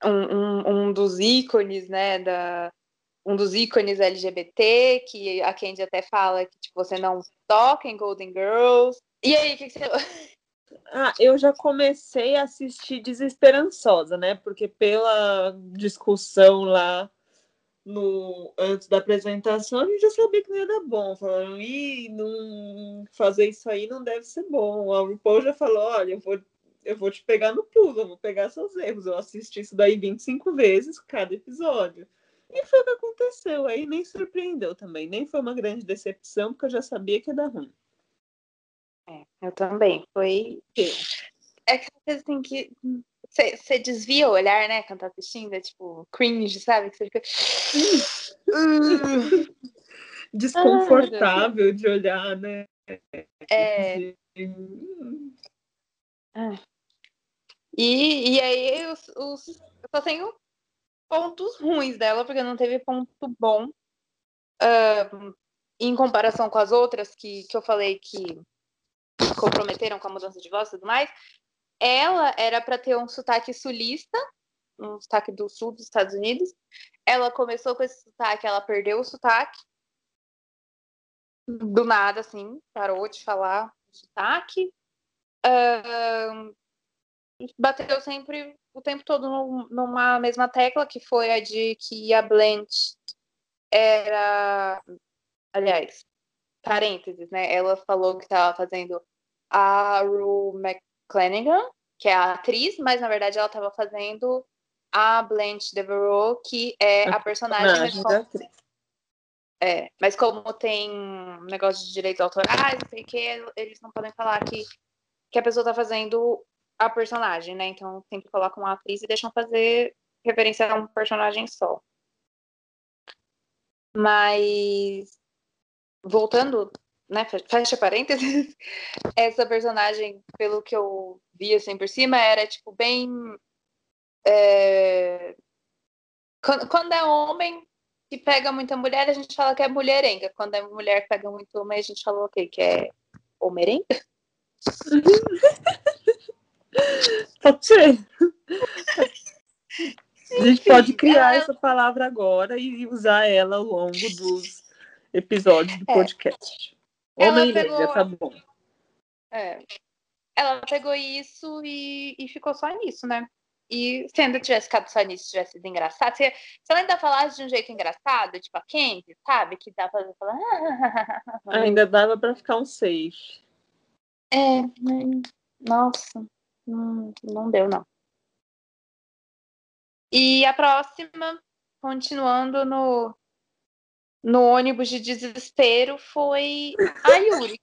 um, um, um dos ícones, né, da, um dos ícones LGBT, que a Candy até fala que tipo, você não toca em Golden Girls. E aí, o que, que você. [LAUGHS] Ah, eu já comecei a assistir desesperançosa, né? Porque pela discussão lá no antes da apresentação, a gente já sabia que não ia dar bom. Falaram, ih, não fazer isso aí não deve ser bom. A RuPaul já falou, olha, eu vou eu vou te pegar no pulo, eu vou pegar seus erros. Eu assisti isso daí 25 vezes cada episódio. E foi o que aconteceu. Aí nem surpreendeu também. Nem foi uma grande decepção, porque eu já sabia que ia dar ruim. É, eu também. Foi. É que assim que. Você desvia o olhar, né, quando tá assistindo, é tipo cringe, sabe? Que você fica. [LAUGHS] Desconfortável ah, de olhar, né? É. Ah. E, e aí os, os, eu só tenho pontos ruins dela, porque não teve ponto bom uh, em comparação com as outras que, que eu falei que comprometeram com a mudança de voz e tudo mais. Ela era para ter um sotaque sulista, um sotaque do sul dos Estados Unidos. Ela começou com esse sotaque, ela perdeu o sotaque. Do nada, assim, parou de falar o sotaque. Uh, bateu sempre o tempo todo numa mesma tecla, que foi a de que a Blanche era. Aliás, parênteses, né? Ela falou que estava fazendo a Rue McClanagan, que é a atriz, mas na verdade ela estava fazendo a Blanche Devereaux, que é a, a personagem. Mas como, é, mas como tem negócio de direitos autorais, não sei o que, eles não podem falar que, que a pessoa está fazendo a personagem, né? Então sempre colocam uma atriz e deixam fazer referência a um personagem só. Mas voltando, né, fecha parênteses, [LAUGHS] essa personagem, pelo que eu vi assim por cima, era tipo bem é... Quando, quando é homem que pega muita mulher, a gente fala que é mulherenga. Quando é mulher que pega muito homem, a gente fala o quê? Que é homerenga? [LAUGHS] Pode ser. A gente pode criar essa palavra agora e usar ela ao longo dos episódios do É. podcast. Ela Homem pegou- tá bom. É. Ela pegou isso e, e ficou só nisso, né? E se ainda tivesse ficado só nisso, tivesse sido engraçado. Se, se ela ainda falasse de um jeito engraçado, tipo a Candy, sabe? Que dá pra falar. [LAUGHS] Ainda dava pra ficar um safe. É, hum, nossa, hum, não deu, não. E a próxima, continuando no, no ônibus de desespero, foi a Yuri.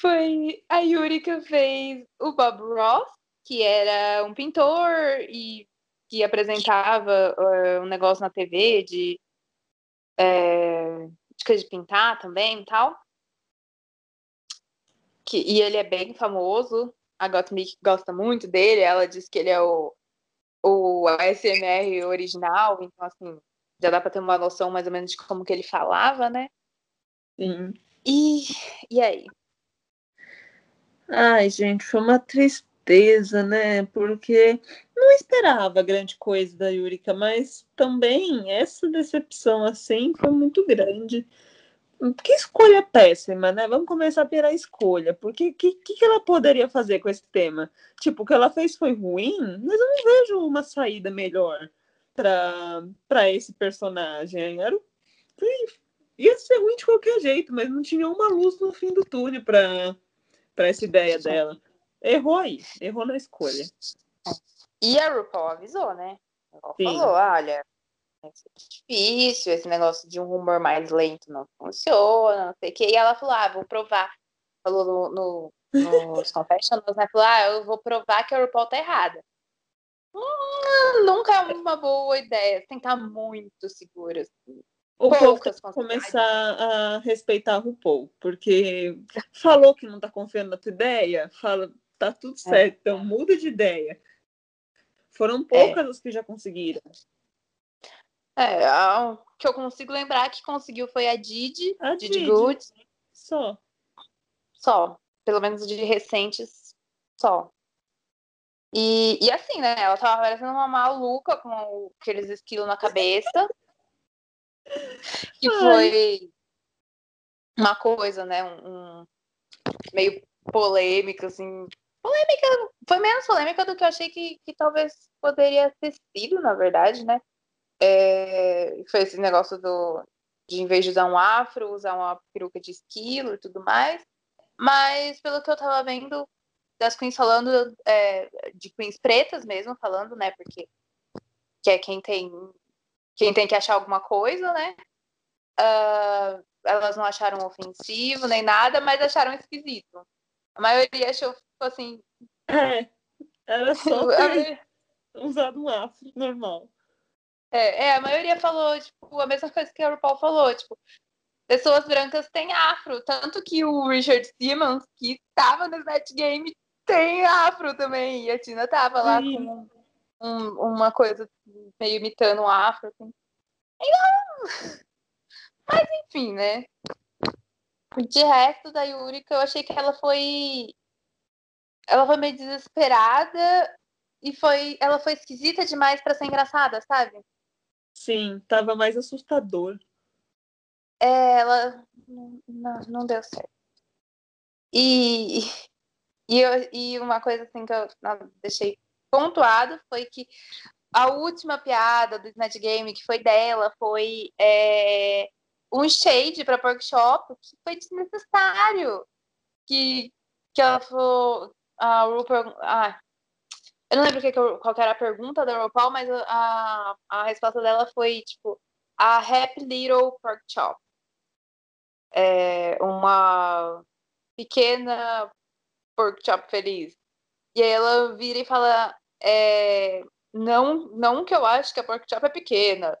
Foi a Yuri que fez o Bob Ross, que era um pintor e que apresentava eh, um negócio na TV de, coisa de pintar também e tal. Que, e ele é bem famoso. A Gottmik gosta muito dele. Ela diz que ele é o, o ASMR original. Então, assim, já dá para ter uma noção mais ou menos de como que ele falava, né? Sim. E, e aí? Ai, gente, foi uma tristeza, né? Porque não esperava grande coisa da Yurika, mas também essa decepção assim foi muito grande. Que escolha péssima, né? Vamos começar pela escolha. Porque o que, que, ela poderia fazer com esse tema? Tipo, o que ela fez foi ruim, mas eu não vejo uma saída melhor para esse personagem. Era, ia ser ruim de qualquer jeito, mas não tinha uma luz no fim do túnel para essa ideia dela. Errou aí, errou na escolha. E a RuPaul avisou, né? Ela falou, olha, difícil, esse negócio de um humor mais lento não funciona, não sei o quê. E ela falou, ah, vou provar. Falou no, no, nos [LAUGHS] confessionals, né? Falou, ah, eu vou provar que a RuPaul tá errada. Hum, nunca é uma boa ideia. Você tem que estar muito segura. assim. O povo tem que começar a respeitar a RuPaul, porque falou que não tá confiando na tua ideia, fala, tá tudo certo, então muda de ideia. Foram poucas as que já conseguiram. É, o que eu consigo lembrar que conseguiu foi a Didi, A Didi Didi. Good, Só. Só. Pelo menos de recentes, só. E, e assim, né? Ela tava parecendo uma maluca com aqueles esquilos na cabeça. Que Ai. foi uma coisa, né? Um, um- meio polêmica, assim. Polêmica, foi menos polêmica do que eu achei que, que talvez poderia ter sido, na verdade, né? É, foi esse negócio do, de, em vez de usar um afro, usar uma peruca de esquilo e tudo mais. Mas, pelo que eu tava vendo, das queens falando, é, de queens pretas mesmo, falando, né? Porque que é quem tem, quem tem que achar alguma coisa, né? Ah, elas não acharam ofensivo nem nada, mas acharam esquisito. A maioria achou, tipo assim. É. Era só [LAUGHS] ter [LAUGHS] usado um afro normal. É, é, a maioria falou, tipo, a mesma coisa que a RuPaul falou, tipo, pessoas brancas têm afro, tanto que o Richard Simmons, que tava no Snatch Game, tem afro também, e a Tina tava lá Sim. com um- uma coisa meio imitando um afro, assim. Então, mas enfim, né? De resto da Yurika, eu achei que ela foi ela foi meio desesperada e foi ela foi esquisita demais pra ser engraçada, sabe? Sim, tava mais assustador. É, ela não, não, deu certo. E, e, eu- e uma coisa assim que eu deixei pontuado foi que a última piada do Snatch Game que foi dela foi é, um shade para workshop que foi desnecessário. Que, que ela falou. A RuPaul, ah, eu não lembro que qual que era a pergunta da RuPaul, mas a, a resposta dela foi tipo a Happy Little Pork Chop. É uma pequena pork chop feliz. E aí ela vira e fala, é, não, não que eu acho que a pork chop é pequena.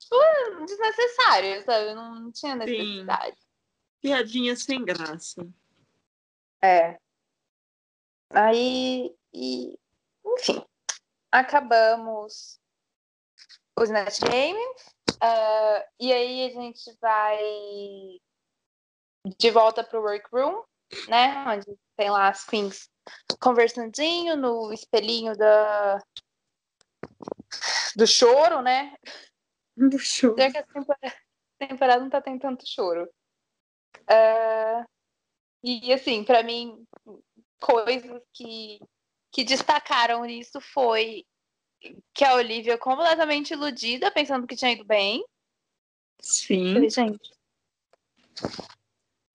Tipo, é desnecessário, sabe? Não tinha necessidade. Piadinha sem graça. É. Aí, e, enfim, acabamos os Snatch Game. Uh, e aí a gente vai de volta pro workroom, né? Onde tem lá as queens conversandinho no espelhinho da do choro, né? Do choro. Já que a temporada, a temporada não tá tendo tanto choro. Uh, e assim, para mim, coisas que, que destacaram nisso foi que a Olivia completamente iludida, pensando que tinha ido bem. Sim. Gente.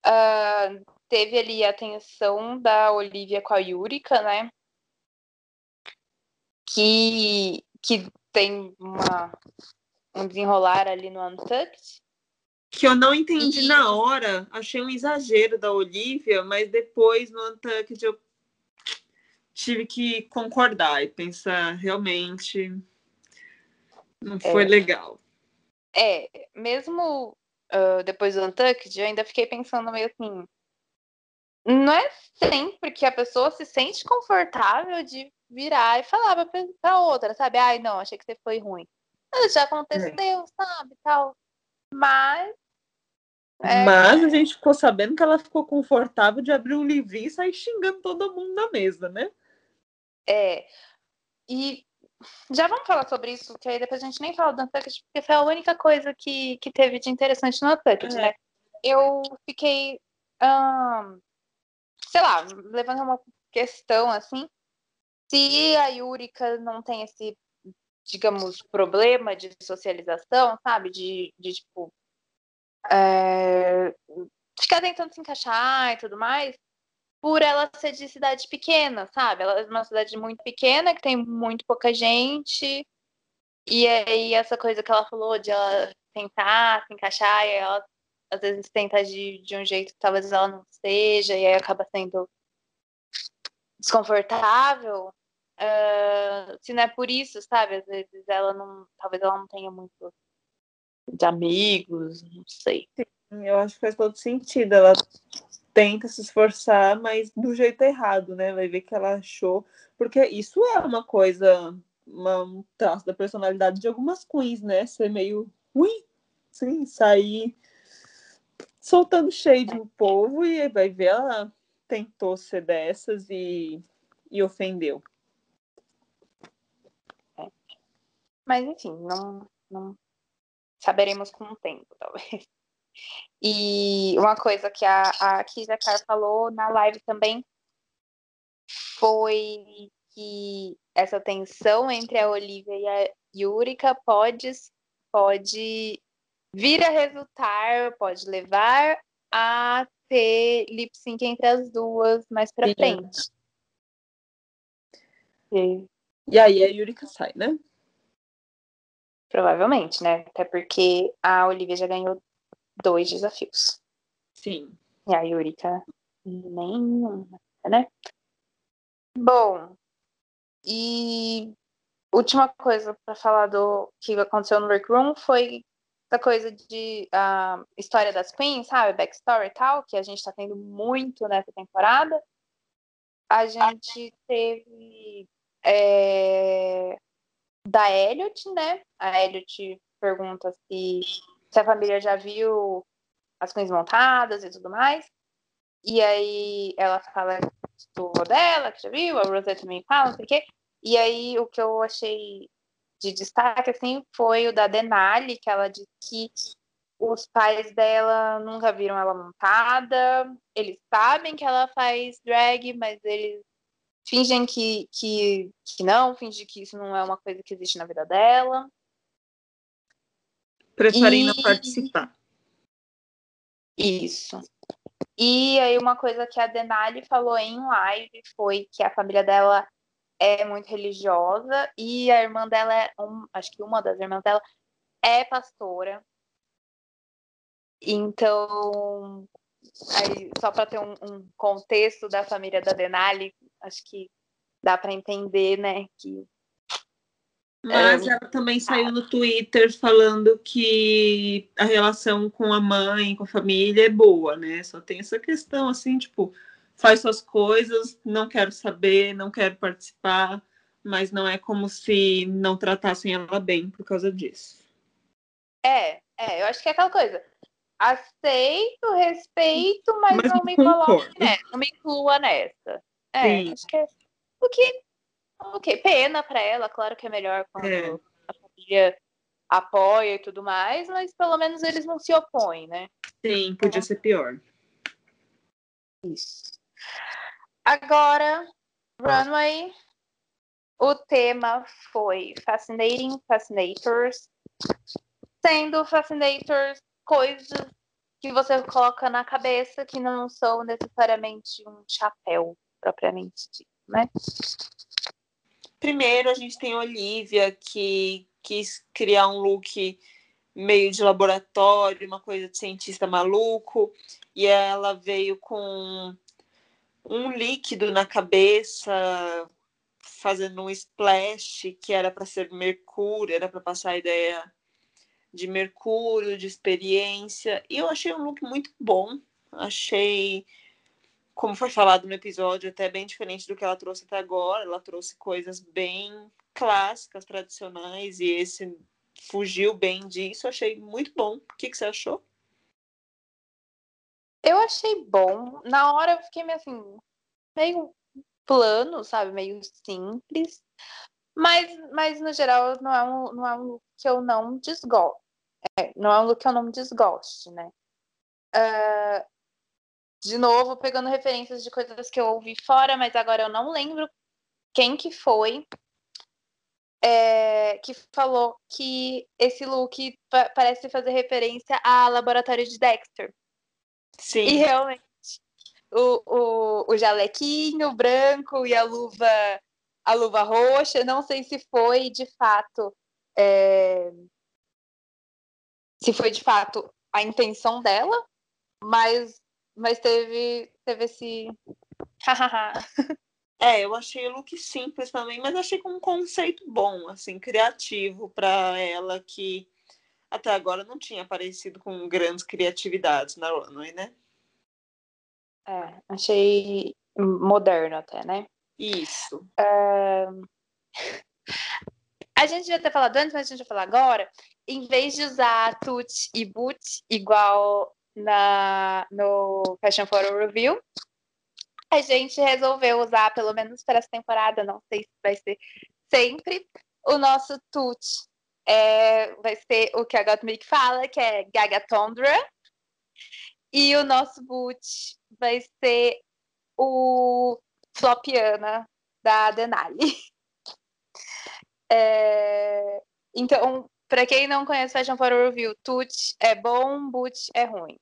Uh, teve ali a tensão da Olivia com a Yurika, né? Que, que tem uma, um desenrolar ali no Untucked. Que eu não entendi E- na hora, achei um exagero da Olivia, mas depois no Untucked eu tive que concordar e pensar, realmente não foi É. legal. É, mesmo ah, depois do Untucked, eu ainda fiquei pensando meio assim. Não é sempre que a pessoa se sente confortável de virar e falar pra, pra outra, sabe? Ai, não, achei que você foi ruim. Mas já aconteceu, sabe? Tal. Mas. é, Mas a gente ficou sabendo que ela ficou confortável de abrir um livrinho e sair xingando todo mundo na mesa, né? É. E já vamos falar sobre isso, que aí depois a gente nem fala do Untucked, porque foi a única coisa que, que teve de interessante no Untucked, É. né? Eu fiquei, ahn, sei lá, levando uma questão assim, se a Yurika não tem esse, digamos, problema de socialização, sabe? De, de tipo, é, ficar tentando se encaixar e tudo mais, por ela ser de cidade pequena, sabe? Ela é uma cidade muito pequena, que tem muito pouca gente. E aí essa coisa que ela falou de ela tentar se encaixar, e ela às vezes tenta de, de um jeito que talvez ela não seja, e aí acaba sendo desconfortável. ah, se não é por isso, sabe? Às vezes ela não. Talvez ela não tenha muito de amigos, não sei. Eu acho que faz todo sentido. Ela tenta se esforçar, mas do jeito errado, né? Vai ver que ela achou. Porque isso é uma coisa, uma, um traço da personalidade de algumas queens, né? Ser meio ruim, sim, sair soltando shade no povo e vai ver ela tentou ser dessas e, e ofendeu. Mas enfim, não, não saberemos com o tempo, talvez. E uma coisa que a, a Kisa Carr falou na live também foi que essa tensão entre a Olivia e a Yurika pode, pode vir a resultar, pode levar a ter lip sync entre as duas mais pra Sim. frente. E, E aí a Yurika sai, né? provavelmente, né? Até porque a Olivia já ganhou dois desafios. Sim. E a Yurika nenhuma, né? Bom, e última coisa para falar do que aconteceu no Workroom foi essa coisa de ah, história das queens, sabe? Backstory e tal, que a gente tá tendo muito nessa temporada. A gente teve é, da Elliot, né? A Elliot pergunta se, se a família já viu as queens montadas e tudo mais. E aí ela fala do vô dela, que já viu, a Rosetta também fala, não sei o quê. E aí o que eu achei de destaque, assim, foi o da Denali, que ela disse que os pais dela nunca viram ela montada, eles sabem que ela faz drag, mas eles fingem que, que, que não, fingem que isso não é uma coisa que existe na vida dela. Preferem E- não participar. Isso. E aí uma coisa que a Denali falou em live foi que a família dela é muito religiosa e a irmã dela é um, acho que uma das irmãs dela é pastora. Então, aí só para ter um, um, contexto da família da Denali, acho que dá para entender, né, que mas é, ela também saiu no Twitter falando que a relação com a mãe, com a família é boa, né? Só tem essa questão assim, tipo, faz suas coisas, não quero saber, não quero participar, mas não é como se não tratassem ela bem por causa disso. É, é, eu acho que é aquela coisa. Aceito, respeito, mas, mas não me coloque nessa, não me inclua nessa. É, Sim. acho que é o que Ok, pena para ela, claro que é melhor quando é. a família apoia e tudo mais, mas pelo menos eles não se opõem, né? Sim, podia ser pior. Isso. Agora, Runway, o tema foi Fascinating Fascinators, sendo Fascinators coisas que você coloca na cabeça que não são necessariamente um chapéu propriamente dito, né? Primeiro, a gente tem a Olivia, que quis criar um look meio de laboratório, uma coisa de cientista maluco, e ela veio com um líquido na cabeça, fazendo um splash que era para ser mercúrio, era para passar a ideia de mercúrio, de experiência. E eu achei um look muito bom. Achei como foi falado no episódio, até bem diferente do que ela trouxe até agora. Ela trouxe coisas bem clássicas, tradicionais, e esse fugiu bem disso. Achei muito bom. O que, que você achou? Eu achei bom. Na hora eu fiquei meio assim, meio plano, sabe? Meio simples. Mas, mas no geral, não é um, não é um look que eu não desgosto. É, não é um look que eu não desgoste, né? Uh, de novo, pegando referências de coisas que eu ouvi fora, mas agora eu não lembro quem que foi é, que falou que esse look parece fazer referência a laboratório de Dexter. Sim. E realmente, o, o, o jalequinho branco e a luva, a luva roxa, não sei se foi de fato. É, se foi de fato a intenção dela, mas mas teve, teve esse. é, eu achei o look simples também, mas achei com um conceito bom, assim, criativo para ela que até agora não tinha aparecido com grandes criatividades na runway, né? É, achei moderno até, né? Isso. Uh... [LAUGHS] A gente já ter falado antes, mas a gente vai falar agora. Em vez de usar tut e boot igual na, no Fashion Photo Review. A gente resolveu usar, pelo menos para essa temporada, não sei se vai ser sempre, o nosso tut. É, vai ser o que a Gottmik fala, que é Gagatondra. E o nosso boot vai ser o Flopiana da Denali. [LAUGHS] É, então, para quem não conhece Fashion Photo Review, Tut é bom, Boot é ruim.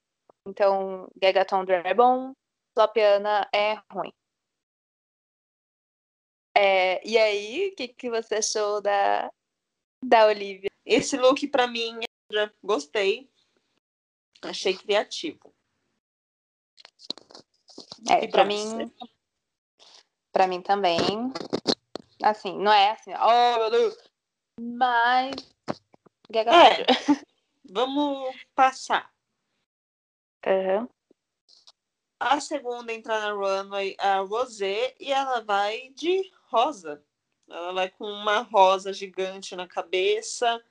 Então, Gagatondra é bom, Flopiana é ruim. É, e aí, o que, que você achou da, da Olivia? Esse look, para mim, gostei. Achei criativo. É, para mim, para mim também. Assim, não é assim, oh meu Deus. Mas. É, vamos passar. Uhum. A segunda entrar na runway a Rosé e ela vai de rosa. Ela vai com uma rosa gigante na cabeça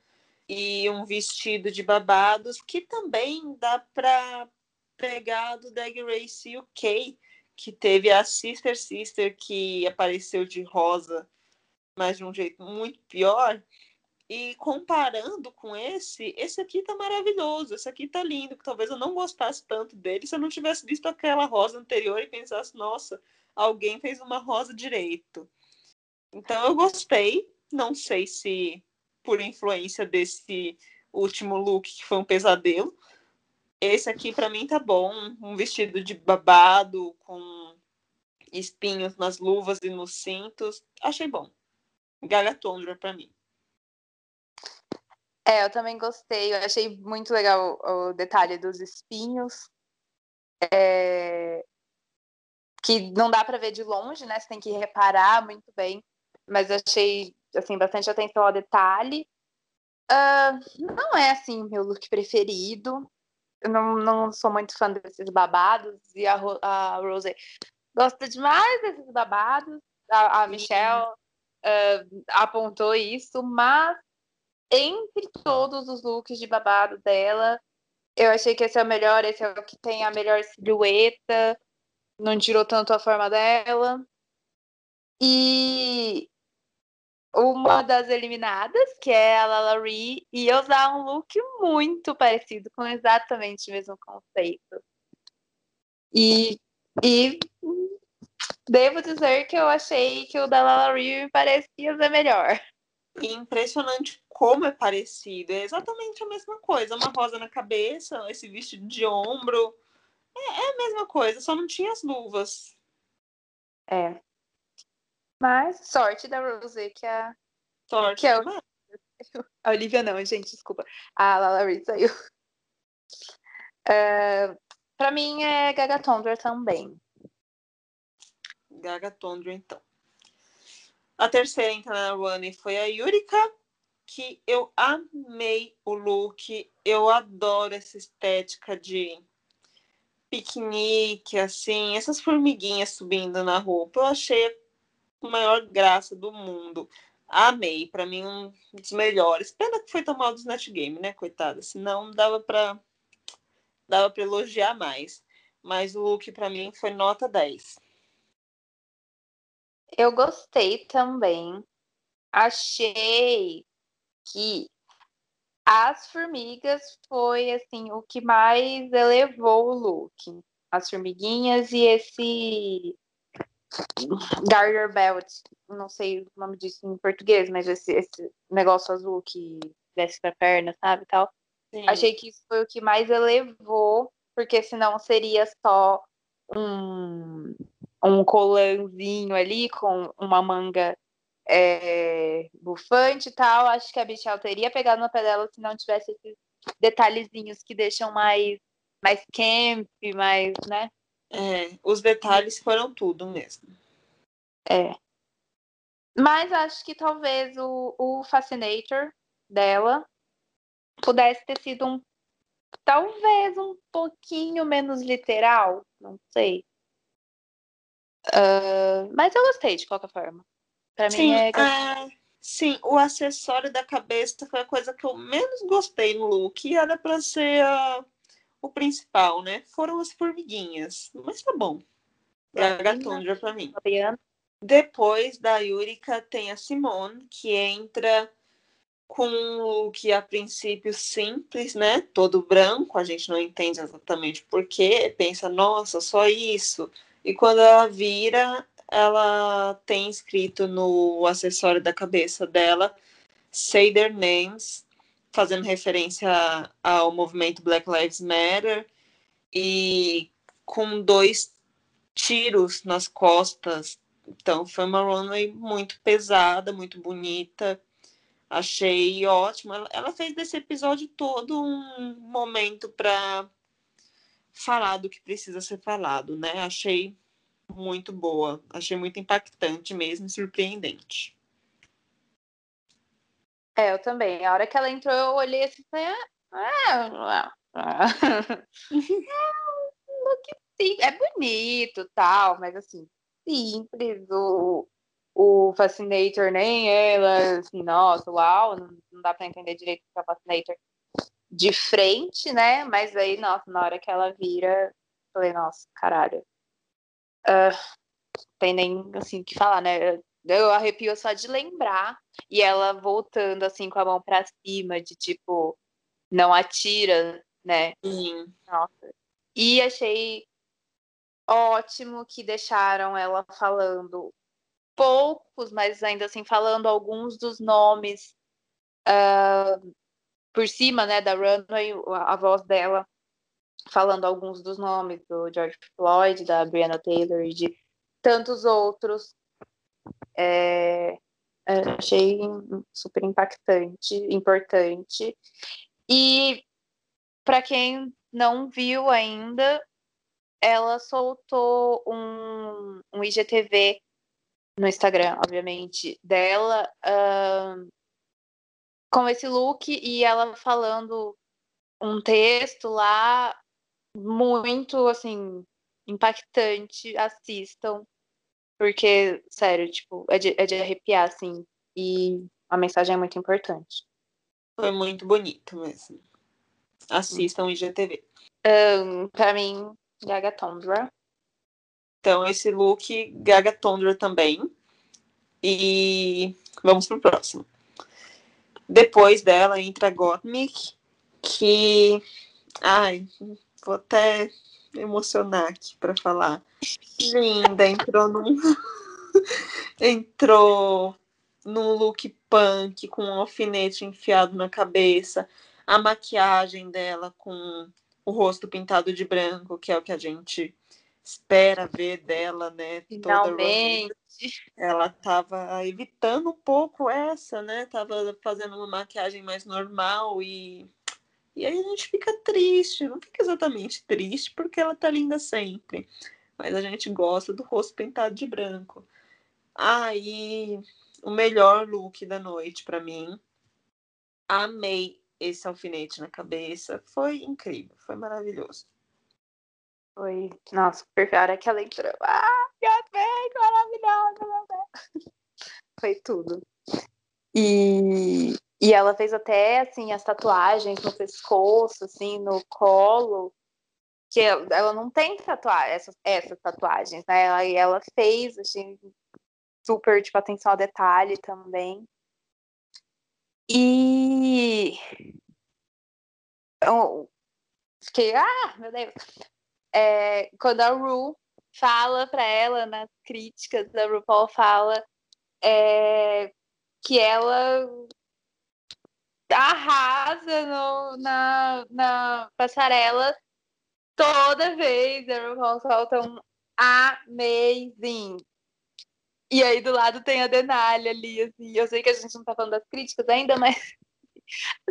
e um vestido de babados que também dá para pegar do Drag Race UK, que teve a Sister Sister que apareceu de rosa, mas de um jeito muito pior. E comparando com esse, esse aqui tá maravilhoso, esse aqui tá lindo, que talvez eu não gostasse tanto dele se eu não tivesse visto aquela rosa anterior e pensasse, nossa, alguém fez uma rosa direito. Então eu gostei, não sei se por influência desse último look que foi um pesadelo. Esse aqui para mim tá bom, um vestido de babado com espinhos nas luvas e nos cintos, achei bom. Gagatondra para mim. É, eu também gostei. Eu achei muito legal o, detalhe dos espinhos. é, que não dá para ver de longe, né? Você tem que reparar muito bem, mas eu achei assim bastante atenção ao detalhe. Uh, não é assim meu look preferido. Eu não, não sou muito fã desses babados e a, a Rose gosta demais desses babados. A, a Michelle uh, apontou isso, mas entre todos os looks de babado dela, eu achei que esse é o melhor, esse é o que tem a melhor silhueta, não tirou tanto a forma dela. E uma das eliminadas, que é a Lala Ree, ia usar um look muito parecido, com exatamente o mesmo conceito. E, e devo dizer que eu achei que o da Lala Ree parecia ser melhor. Impressionante como é parecido. É exatamente a mesma coisa. Uma rosa na cabeça, esse vestido de ombro. É, é a mesma coisa, só não tinha as luvas. É. Mas sorte da Rose, que a. Sorte. Que é o... [LAUGHS] A Olivia não, gente, desculpa. A Lala Reed saiu. Uh, [LAUGHS] pra mim é Gaga Thunder também. Gaga Thunder, então. A terceira entrada na running foi a Yurika, que eu amei o look. Eu adoro essa estética de piquenique, assim, essas formiguinhas subindo na roupa. Eu achei a maior graça do mundo. Amei, para mim um dos melhores. Pena que foi tomar o do Snatch Game, né, coitada? Senão dava para dava para elogiar mais. Mas o look para mim foi nota 10. Eu gostei também. Achei que as formigas foi assim o que mais elevou o look. As formiguinhas e esse garter belt, não sei o nome disso em português, mas esse, esse negócio azul que desce pra perna, sabe, tal. Sim. Achei que isso foi o que mais elevou, porque senão seria só um um colãozinho ali com uma manga é, bufante e tal, acho que a Michelle teria pegado no pé dela se não tivesse esses detalhezinhos que deixam mais, mais camp, mais, né? É, os detalhes foram tudo mesmo. É. Mas acho que talvez o, o Fascinator dela pudesse ter sido um. Talvez um pouquinho menos literal, não sei. Uh, mas eu gostei de qualquer forma. Pra sim, mim é... é... Sim, o acessório da cabeça foi a coisa que eu menos gostei no look. E era pra ser o principal, né? Foram as formiguinhas. Mas tá bom. Gaga Tundra pra mim. Depois da Yurika tem a Simone, que entra com o que a princípio simples, né? Todo branco, a gente não entende exatamente por quê. Pensa, nossa, só isso. E quando ela vira, ela tem escrito no acessório da cabeça dela Say Their Names, fazendo referência ao movimento Black Lives Matter, e com dois tiros nas costas. Então foi uma runway muito pesada, muito bonita. Achei ótimo. Ela fez desse episódio todo um momento para falar do que precisa ser falado, né? Achei muito boa, achei muito impactante mesmo, surpreendente. É, eu também. A hora que ela entrou, eu olhei assim falei, ah, ah, ah. [LAUGHS] é bonito tal, mas assim, simples, o, o Fascinator nem ela, assim, nossa, uau, não, não dá para entender direito o que é Fascinator de frente, né? Mas aí, nossa, na hora que ela vira, falei, nossa, caralho. Uh, tem nem assim o que falar, né? Eu arrepio só de lembrar. E ela voltando assim com a mão para cima, de tipo, não atira, né? Sim. Nossa. E achei ótimo que deixaram ela falando poucos, mas ainda assim falando alguns dos nomes uh, por cima, né, da runway, a voz dela falando alguns dos nomes do George Floyd, da Breonna Taylor e de tantos outros. É, achei super impactante, importante. E para quem não viu ainda, ela soltou um, um IGTV no Instagram, obviamente, dela, ahn, com esse look e ela falando um texto lá muito, assim, impactante. Assistam, porque, sério, tipo, é de, é de arrepiar, assim, e a mensagem é muito importante. Foi muito bonito mesmo. Assistam IGTV. Ahn, pra mim, Gaga Tondra. Então, esse look, Gaga Tondra também. E vamos pro próximo. Depois dela entra Gottmik, que. Ai, vou até emocionar aqui para falar. Linda, entrou num. [LAUGHS] entrou num look punk, com um alfinete enfiado na cabeça. A maquiagem dela com o rosto pintado de branco, que é o que a gente espera ver dela, né? Toda Finalmente. ela estava evitando um pouco essa, né? Tava fazendo uma maquiagem mais normal e e aí a gente fica triste, não fica exatamente triste porque ela tá linda sempre, mas a gente gosta do rosto pintado de branco. Aí o melhor look da noite para mim. Amei esse alfinete na cabeça, foi incrível, foi maravilhoso. Foi, nossa, porque a hora que ela entrou, ah, meu bem, maravilhosa, meu bem. [LAUGHS] Foi tudo. E, e ela fez até, assim, as tatuagens no pescoço, assim, no colo, que ela, ela não tem tatuagem, essas, essas tatuagens, né? Ela, e ela fez, assim, super, tipo, atenção ao detalhe também. E eu fiquei, ah, meu Deus. É, quando a Ru fala pra ela, nas críticas da RuPaul fala é, que ela arrasa no- na, na passarela toda vez. A RuPaul solta um amazing. E aí do lado tem a Denali ali, assim. Eu sei que a gente não tá falando das críticas ainda, mas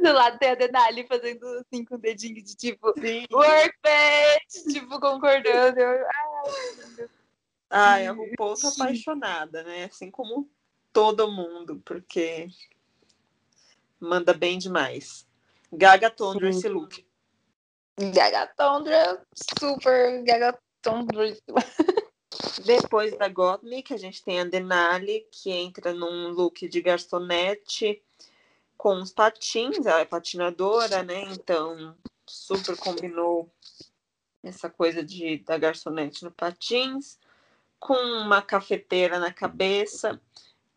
do lado tem a Denali fazendo assim com o dedinho de tipo, Sim. work tipo, concordando. Eu, ai. Ai, a RuPaul tá apaixonada, né? Assim como todo mundo, porque manda bem demais. Gaga Tondra esse look. Gaga Tondra, super Gaga Tondra. Depois da Gottmik, a gente tem a Denali, que entra num look de garçonete com os patins, ela é patinadora, né? Então, super combinou essa coisa de da garçonete no patins, com uma cafeteira na cabeça.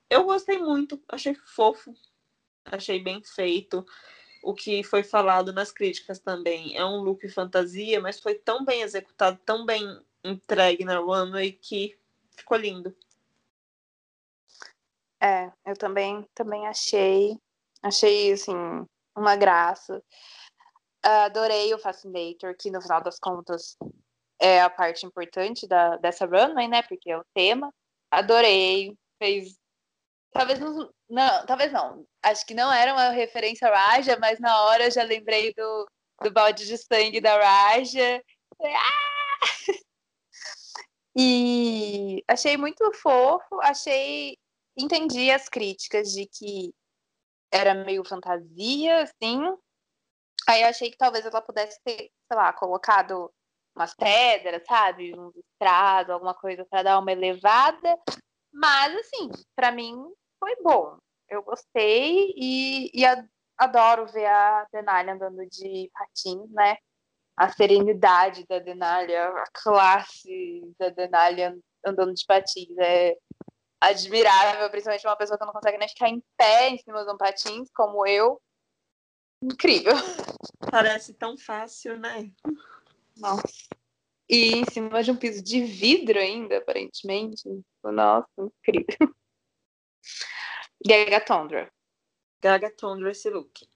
Eu gostei muito, achei fofo, achei bem feito. O que foi falado nas críticas também é um look fantasia, mas foi tão bem executado, tão bem entregue na runway que ficou lindo. É, eu também, também achei. Achei, assim, uma graça. Adorei o Fascinator, que no final das contas é a parte importante da, dessa runway, né? Porque é o tema. Adorei. Fez. Talvez não, não. Talvez não. Acho que não era uma referência Raja, mas na hora eu já lembrei do, do balde de sangue da Raja. "Ah!" [LAUGHS] E achei muito fofo, achei. Entendi as críticas de que era meio fantasia, assim. Aí eu achei que talvez ela pudesse ter, sei lá, colocado umas pedras, sabe? Um estrado, alguma coisa para dar uma elevada. Mas, assim, para mim foi bom. Eu gostei e, e adoro ver a Denali andando de patins, né? A serenidade da Denali, a classe da Denali an- andando de patins. É admirável, principalmente uma pessoa que não consegue nem ficar em pé em cima de um patins, como eu. Incrível. Parece tão fácil, né? Nossa. E em cima de um piso de vidro ainda, aparentemente. Nossa, incrível. Gaga Tondra. Gaga Tondra esse look.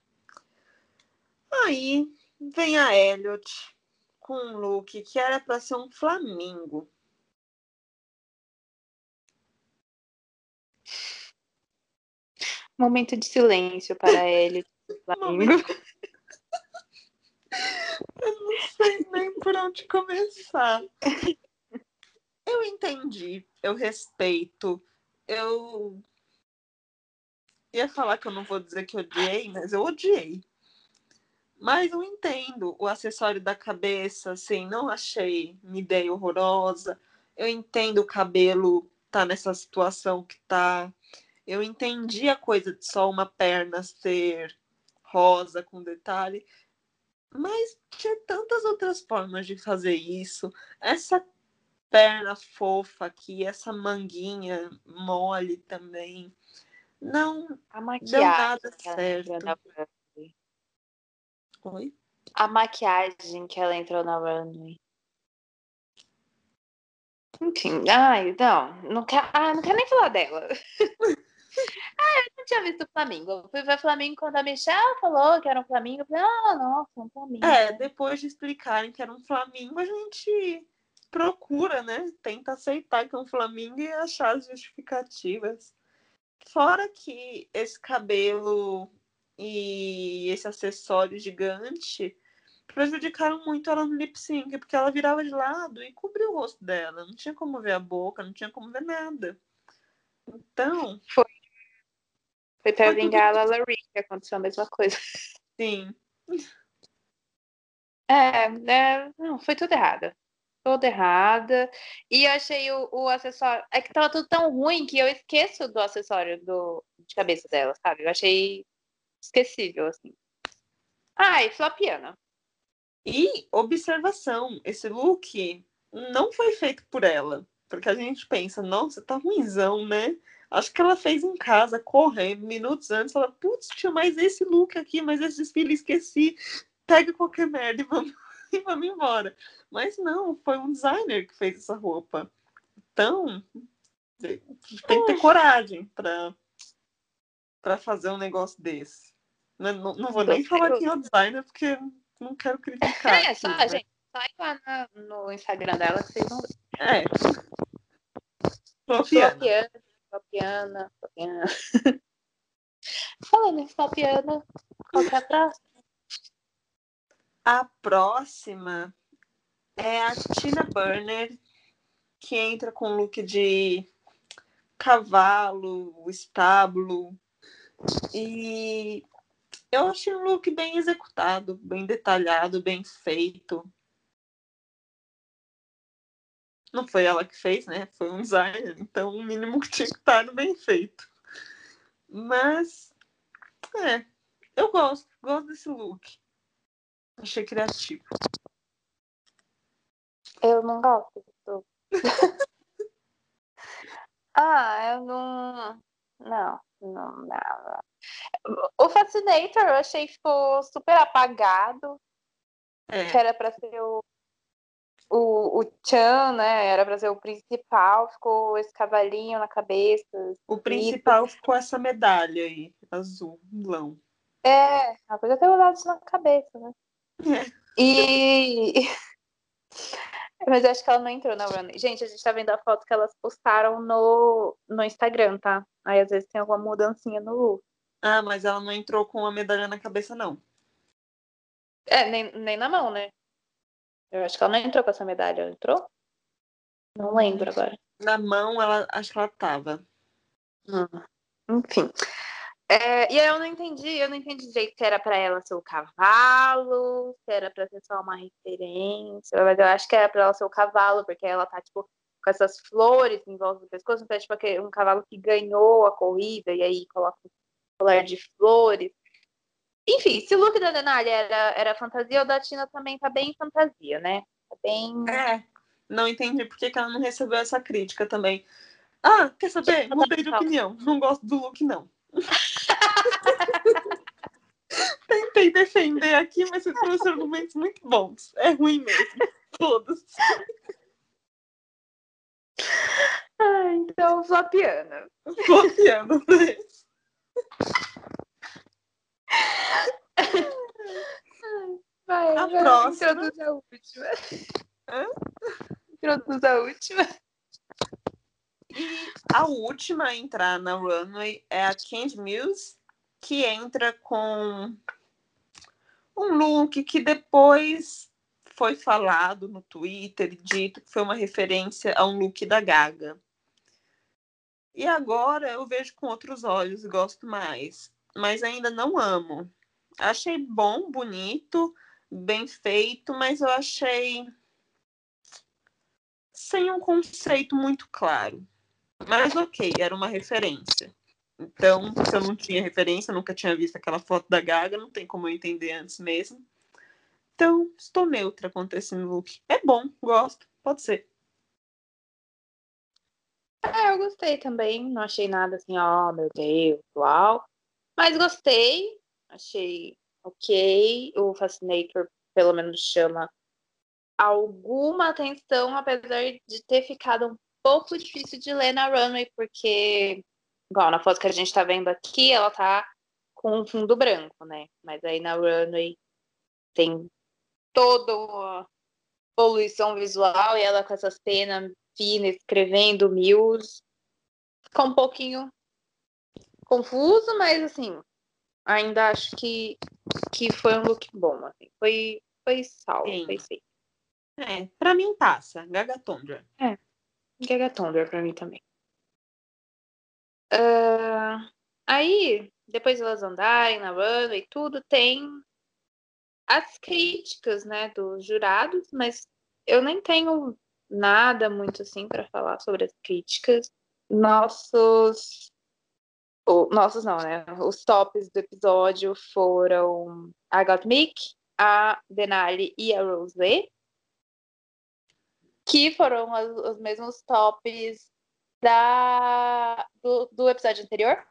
Aí vem a Elliot com um look que era para ser um flamingo. Momento de silêncio para [LAUGHS] ele. [LAUGHS] Eu não sei nem por onde começar. Eu entendi, eu respeito, eu ia falar que eu não vou dizer que odiei, mas eu odiei. Mas eu entendo o acessório da cabeça, assim, não achei uma ideia horrorosa. Eu entendo o cabelo tá nessa situação que tá. Eu entendi a coisa de só uma perna ser rosa com detalhe, mas tinha tantas outras formas de fazer isso. Essa perna fofa aqui, essa manguinha mole também. Não A deu maquiagem. nada que ela certo. na. Oi? A maquiagem que ela entrou na runway. Enfim, ai, não, não quero, ah, não quero nem falar dela. [LAUGHS] [LAUGHS] ah, eu não tinha visto o Flamengo. Eu fui ver o Flamengo quando a Michelle falou que era um Flamengo. Eu falei, ah, nossa, um Flamengo. É, depois de explicarem que era um Flamengo, a gente procura, né? Tenta aceitar que é um Flamengo e achar as justificativas. Fora que esse cabelo e esse acessório gigante prejudicaram muito ela no lip sync, porque ela virava de lado e cobria o rosto dela. Não tinha como ver a boca, não tinha como ver nada. Então, Foi pra foi tudo vingar a Larry, que aconteceu a mesma coisa. [LAUGHS] sim. É, é, não, foi tudo errado. Toda errada. E eu achei o, o acessório. É que tava tudo tão ruim que eu esqueço do acessório do, de cabeça dela, sabe? Eu achei esquecível, assim. Ai, flopiana. E observação, esse look não foi feito por ela. Porque a gente pensa, nossa, tá ruimzão, né? Acho que ela fez em casa, correndo, minutos antes. Ela, putz, tinha mais esse look aqui, mas esse desfile esqueci. Pega qualquer merda e vamos, [LAUGHS] e vamos embora. Mas não, foi um designer que fez essa roupa. Então, tem que ter coragem pra, pra fazer um negócio desse. Não, não, não vou nem falar quem é o designer, porque não quero criticar. É, só, aqui, né? gente, só lá na- no Instagram dela que vocês vão ver. É. Flopiana. Flopiana, flopiana, flopiana. Falando em flopiana, qual é a próxima? A próxima é a Tina Burner, que entra com look de cavalo, estábulo. E eu achei um look bem executado, bem detalhado, bem feito. Não foi ela que fez, né? Foi um designer, então o mínimo que tinha que estar no bem feito. Mas, é, eu gosto, gosto desse look. Achei criativo. Eu não gosto disso. [LAUGHS] ah, eu não. Não, não, não. O Fascinator eu achei que ficou super apagado. É. Que era pra ser o, o, o Chan, né? Era pra ser o principal. Ficou esse cavalinho na cabeça. O principal ficou essa medalha aí, azul, vilão. É, a coisa ter usado isso na cabeça, né? E. [LAUGHS] Mas eu acho que ela não entrou na runway. Gente, a gente tá vendo a foto que elas postaram no, no Instagram, tá? Aí às vezes tem alguma mudancinha no look. Ah, mas ela não entrou com a medalha na cabeça, não. É, nem, nem na mão, né? Eu acho que ela não entrou com essa medalha. Ela entrou? Não lembro agora. Na mão, ela acho que ela tava. Enfim. É, e aí eu não entendi, eu não entendi direito se era pra ela ser o cavalo, se era pra ser só uma referência, mas eu acho que era pra ela ser o cavalo, porque ela tá, tipo, com essas flores em volta do pescoço, então é tipo um cavalo que ganhou a corrida, e aí coloca um colar de flores. Enfim, se o look da Denali era, era fantasia, o da Tina também tá bem fantasia, né? Tá bem. É. Não entendi por que, que ela não recebeu essa crítica também. Ah, quer saber? Mudei de opinião. Não gosto do look, não. [LAUGHS] Tentei defender aqui, mas você trouxe argumentos muito bons. É ruim mesmo. Todos. Ah, então, Flapiana. Copiando. né? Vai, A vai, próxima. Introduz a última. Hã? Introduz a última. E a última a entrar na runway é a Candy Muse, que entra com um look que depois foi falado no Twitter dito que foi uma referência a um look da Gaga. E agora eu vejo com outros olhos e gosto mais, mas ainda não amo. Achei bom, bonito, bem feito, mas eu achei sem um conceito muito claro. Mas ok, era uma referência. Então, se eu não tinha referência, nunca tinha visto aquela foto da Gaga, não tem como eu entender antes mesmo. Então, estou neutra contra esse look. É bom, gosto, pode ser. É, eu gostei também. Não achei nada assim, ó, oh, meu Deus, uau. Mas gostei. Achei ok. O Fascinator, pelo menos, chama alguma atenção, apesar de ter ficado um pouco difícil de ler na runway, porque, igual na foto que a gente tá vendo aqui, ela tá com um fundo branco, né? Mas aí na runway tem toda uma poluição visual e ela com essas penas finas escrevendo Mills. Fica um pouquinho confuso, mas assim, ainda acho que, que foi um look bom. Assim. Foi, foi salvo, Sim. foi safe. É, pra mim passa. Gaga Tundra. É. Gaga Tundra pra mim também. Uh, aí, depois elas andarem na runway e tudo, tem as críticas, né, dos jurados, mas eu nem tenho nada muito assim para falar sobre as críticas. Nossos nossos não, né? Os tops do episódio foram a Gottmik, a Denali e a Rosé que foram os, os mesmos tops da, do, do episódio anterior.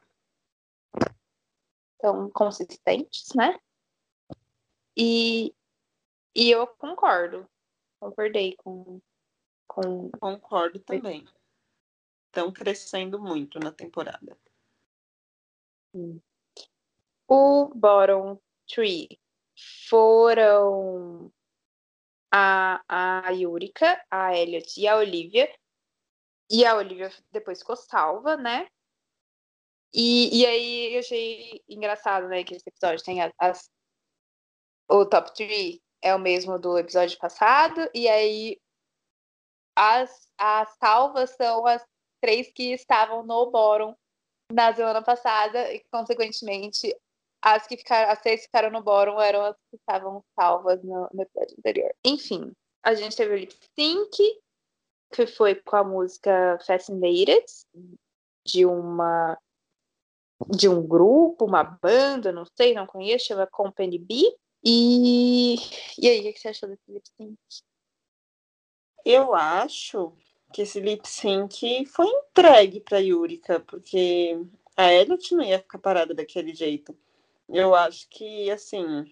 Então, consistentes, né? E, e eu concordo. Concordei com, com. Concordo também. Estão crescendo muito na temporada. O bottom three foram a, a Yurika, a Elliot e a Olivia. E a Olivia depois ficou salva, né? E, e aí eu achei engraçado, né, que esse episódio tem as, as o top 3 é o mesmo do episódio passado, e aí as, as salvas são as três que estavam no bottom na semana passada, e consequentemente as que ficaram, as seis que ficaram no bórum eram as que estavam salvas no, no episódio anterior. Enfim, a gente teve o lip sync, que foi com a música Fascinated, de uma de um grupo, uma banda, não sei, não conheço, chama Company B. E, e aí, o que você achou desse lip sync? Eu acho que esse lip sync foi entregue para Yurika, porque a Elliot não ia ficar parada daquele jeito. Eu acho que, assim,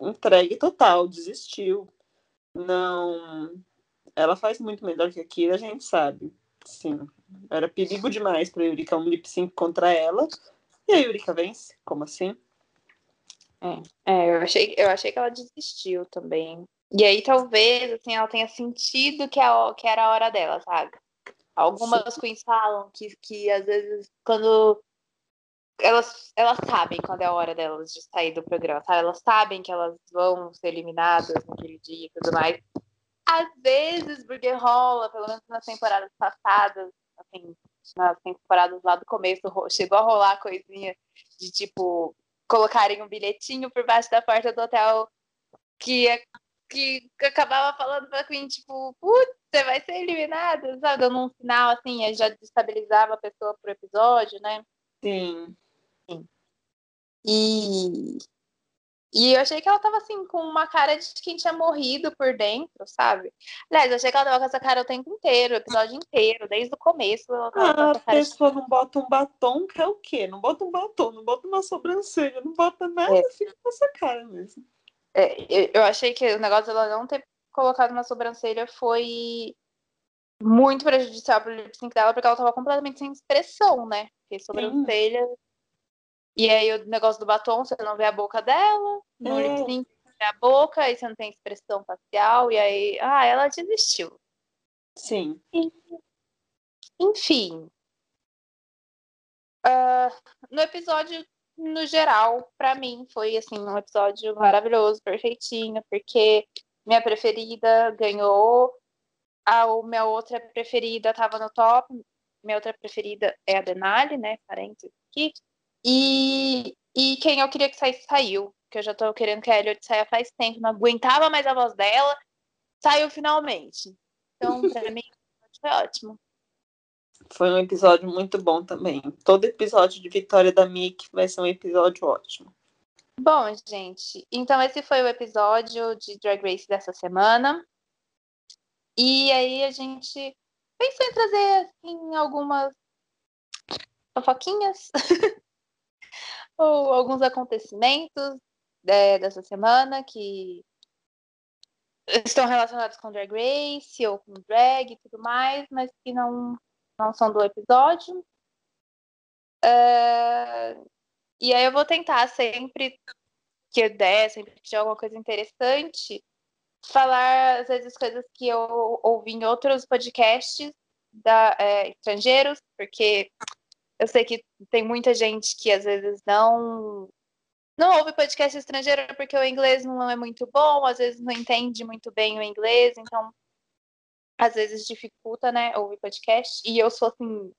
entregue total, desistiu. Não. Ela faz muito melhor que aquilo, a gente sabe. Sim. Era perigo demais para Yurika um lip sync contra ela. E a Yurika vence. Como assim? É, é, eu, achei, eu achei que ela desistiu também. E aí, talvez, assim, ela tenha sentido que, a, que era a hora dela, sabe? Algumas Sim. queens falam que, que, às vezes, quando elas, elas sabem quando é a hora delas de sair do programa, sabe? Elas sabem que elas vão ser eliminadas naquele dia e tudo mais. Às vezes, porque rola, pelo menos nas temporadas passadas, assim, nas temporadas lá do começo, chegou a rolar coisinha de tipo colocarem um bilhetinho por baixo da porta do hotel que, que acabava falando pra Queen, tipo, putz, você vai ser eliminada, sabe? Dando um sinal assim, já destabilizava a pessoa pro episódio, né? Sim. E, e eu achei que ela tava assim, com uma cara de quem tinha morrido por dentro, sabe? Aliás, eu achei que ela tava com essa cara o tempo inteiro, o episódio inteiro, desde o começo. Ela tava ah, a pessoa de... não bota um batom, que é o quê? Não bota um batom, não bota uma sobrancelha, não bota nada, é. fica com essa cara mesmo. É, eu achei que o negócio dela não ter colocado uma sobrancelha foi muito prejudicial pro lip sync dela, porque ela tava completamente sem expressão, né? Porque sobrancelha Sim. E aí o negócio do batom, você não vê a boca dela, no é. lip sync você vê a boca, aí você não tem expressão facial, e aí, ah, ela desistiu. Sim. Enfim. Uh, no episódio no geral, pra mim, foi assim, um episódio maravilhoso, perfeitinho, porque minha preferida ganhou, a minha outra preferida tava no top, minha outra preferida é a Denali, né? Parênteses aqui. E, e quem eu queria que saísse, saiu. Que eu já tô querendo que a Elliot saia faz tempo, não aguentava mais a voz dela, saiu finalmente. Então, pra mim, foi ótimo. Foi um episódio muito bom também. Todo episódio de Vitória da Mick vai ser um episódio ótimo. Bom, gente, então esse foi o episódio de Drag Race dessa semana. E aí a gente pensou em trazer assim, algumas fofoquinhas [LAUGHS] ou alguns acontecimentos é, dessa semana que estão relacionados com Drag Race ou com drag e tudo mais, mas que não, não são do episódio. Uh, e aí eu vou tentar sempre que eu der, sempre que tiver alguma coisa interessante, falar às vezes coisas que eu ouvi em outros podcasts da, é, estrangeiros, porque eu sei que tem muita gente que às vezes não não ouve podcast estrangeiro porque o inglês não é muito bom, às vezes não entende muito bem o inglês, então às vezes dificulta, né, ouvir podcast. E eu sou assim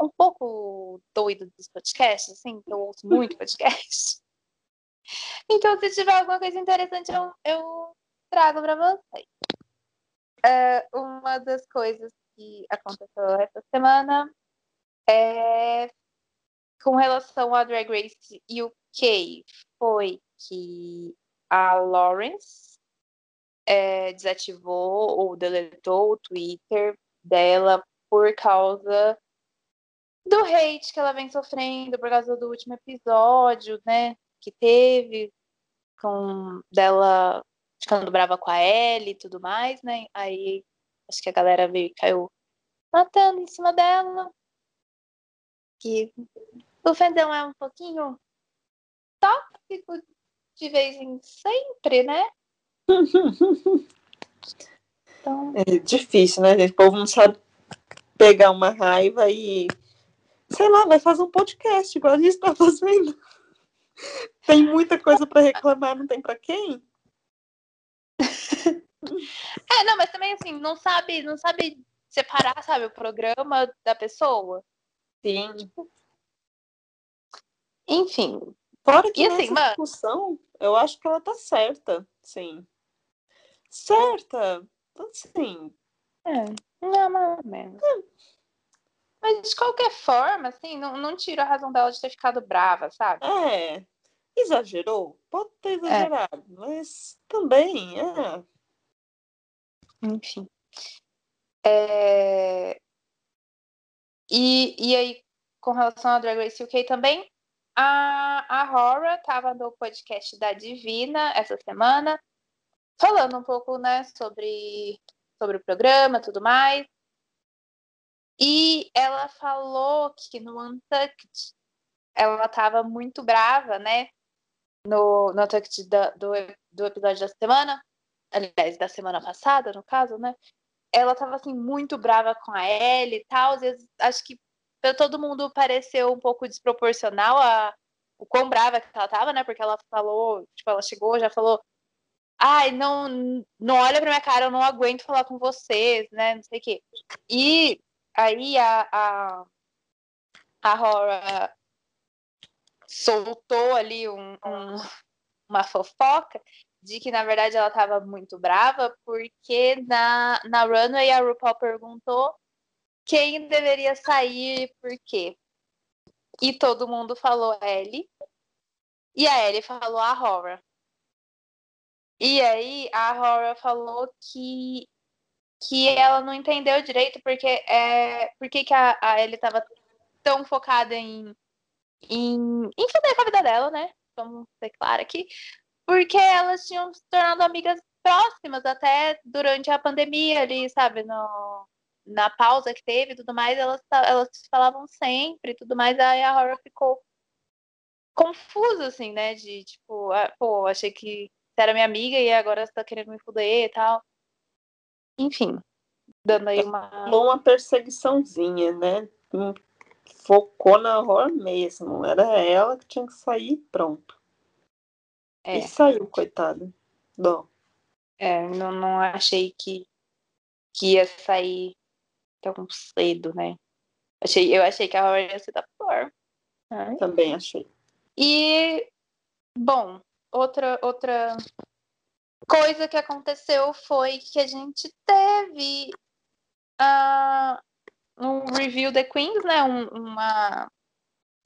um pouco doido dos podcasts, assim, eu ouço muito [LAUGHS] podcast. Então, se tiver alguma coisa interessante, eu, eu trago para vocês. Uh, uma das coisas que aconteceu essa semana é com relação a Drag Race UK foi que a Lawrence é, desativou ou deletou o Twitter dela por causa do hate que ela vem sofrendo por causa do último episódio, né? Que teve com dela ficando brava com a Ellie e tudo mais, né? Aí acho que a galera veio e caiu matando em cima dela. Que o fandom é um pouquinho tóxico de vez em sempre, né? Então... É difícil, né, gente? O povo não sabe pegar uma raiva e, sei lá, vai fazer um podcast, igual a gente está fazendo. Tem muita coisa para reclamar, não tem para quem? [LAUGHS] é, não, mas também assim, não sabe, não sabe separar, sabe, o programa da pessoa. Sim. Tipo, enfim. Fora que e, assim, discussão, eu acho que ela tá certa, sim. Certa, assim. É, não, mais ou menos. É. Mas de qualquer forma, assim, não, não tira a razão dela de ter ficado brava, sabe? É. Exagerou? Pode ter é. exagerado, é. mas também, é. Enfim. É... E, e aí, com relação a Drag Race UK também, a, a Rora estava no podcast da Divina essa semana, falando um pouco, né, sobre, sobre o programa tudo mais. E ela falou que no Untucked ela estava muito brava, né? No, no Untucked da, do, do episódio da semana, aliás, da semana passada, no caso, né? Ela estava assim, muito brava com a Ellie e tal. Vezes, acho que para todo mundo pareceu um pouco desproporcional a, o quão brava que ela tava, né? Porque ela falou, tipo, ela chegou, já falou, ai, não, não olha pra minha cara, eu não aguento falar com vocês, né? Não sei o quê. E aí a, a, a Rora soltou ali um, um, uma fofoca de que, na verdade, ela estava muito brava porque na, na runway a RuPaul perguntou quem deveria sair e por quê. E todo mundo falou Ellie. E a Ellie falou a Horror. E aí a Horror falou que que ela não entendeu direito porque é porque que a, a Ellie estava tão focada em em, em com a vida dela, né? Vamos ser claro aqui. Porque elas tinham se tornado amigas próximas até durante a pandemia ali, sabe? No, na pausa que teve e tudo mais, elas, elas falavam sempre e tudo mais, aí a Horror ficou confusa, assim, né? De tipo, ah, pô, achei que você era minha amiga e agora você tá querendo me fuder e tal. Enfim, dando aí uma. Uma perseguiçãozinha, né? focou na horror mesmo. Era ela que tinha que sair pronto. É. E saiu, coitada. Dó. É, não, não achei que, que ia sair tão cedo, né? Achei, eu achei que a Horror ia ser da pior. Também achei. E, bom, outra, outra coisa que aconteceu foi que a gente teve ah, um review The Queens, né? Um- uma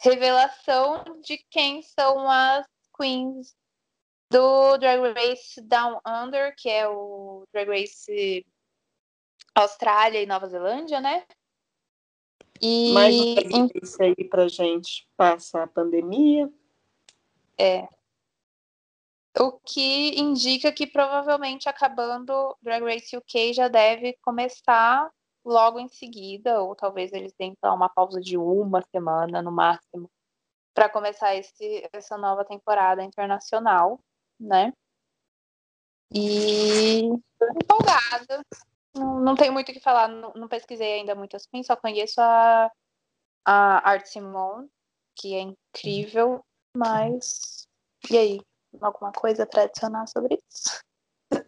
revelação de quem são as queens do Drag Race Down Under, que é o Drag Race Austrália e Nova Zelândia, né? E Mais uma vez aí pra gente passar a pandemia. É. O que indica que provavelmente acabando Drag Race UK já deve começar logo em seguida, ou talvez eles dar uma pausa de uma semana no máximo, para começar esse, essa nova temporada internacional, né? E empolgada. Não, não tenho muito o que falar, não, não pesquisei ainda muitas queens, só conheço a, a Art Simone, que é incrível, mas. E aí? Alguma coisa para adicionar sobre isso?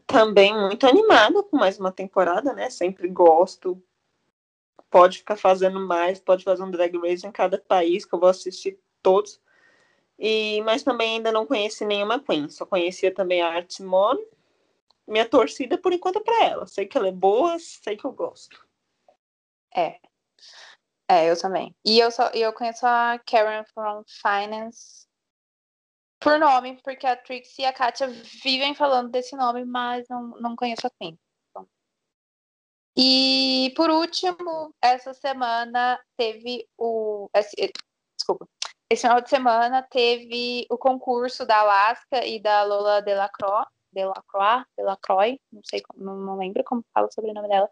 Também muito animada com mais uma temporada, né? Sempre gosto. Pode ficar fazendo mais, pode fazer um drag race em cada país, que eu vou assistir todos. E, mas também ainda não conheci nenhuma Queen. Só conhecia também a Art Simone. Minha torcida, por enquanto, é pra ela. Sei que ela é boa, sei que eu gosto. É. É, eu também. E eu só eu conheço a Karen from Finance por nome, porque a Trixie e a Katia vivem falando desse nome, mas não, não conheço a Queen. Então. E por último, essa semana teve o. esse- eh, desculpa. Esse final de semana teve o concurso da Alaska e da Lola Delacroix, Delacroix, Delacroix, não sei não, não lembro como fala o sobrenome dela,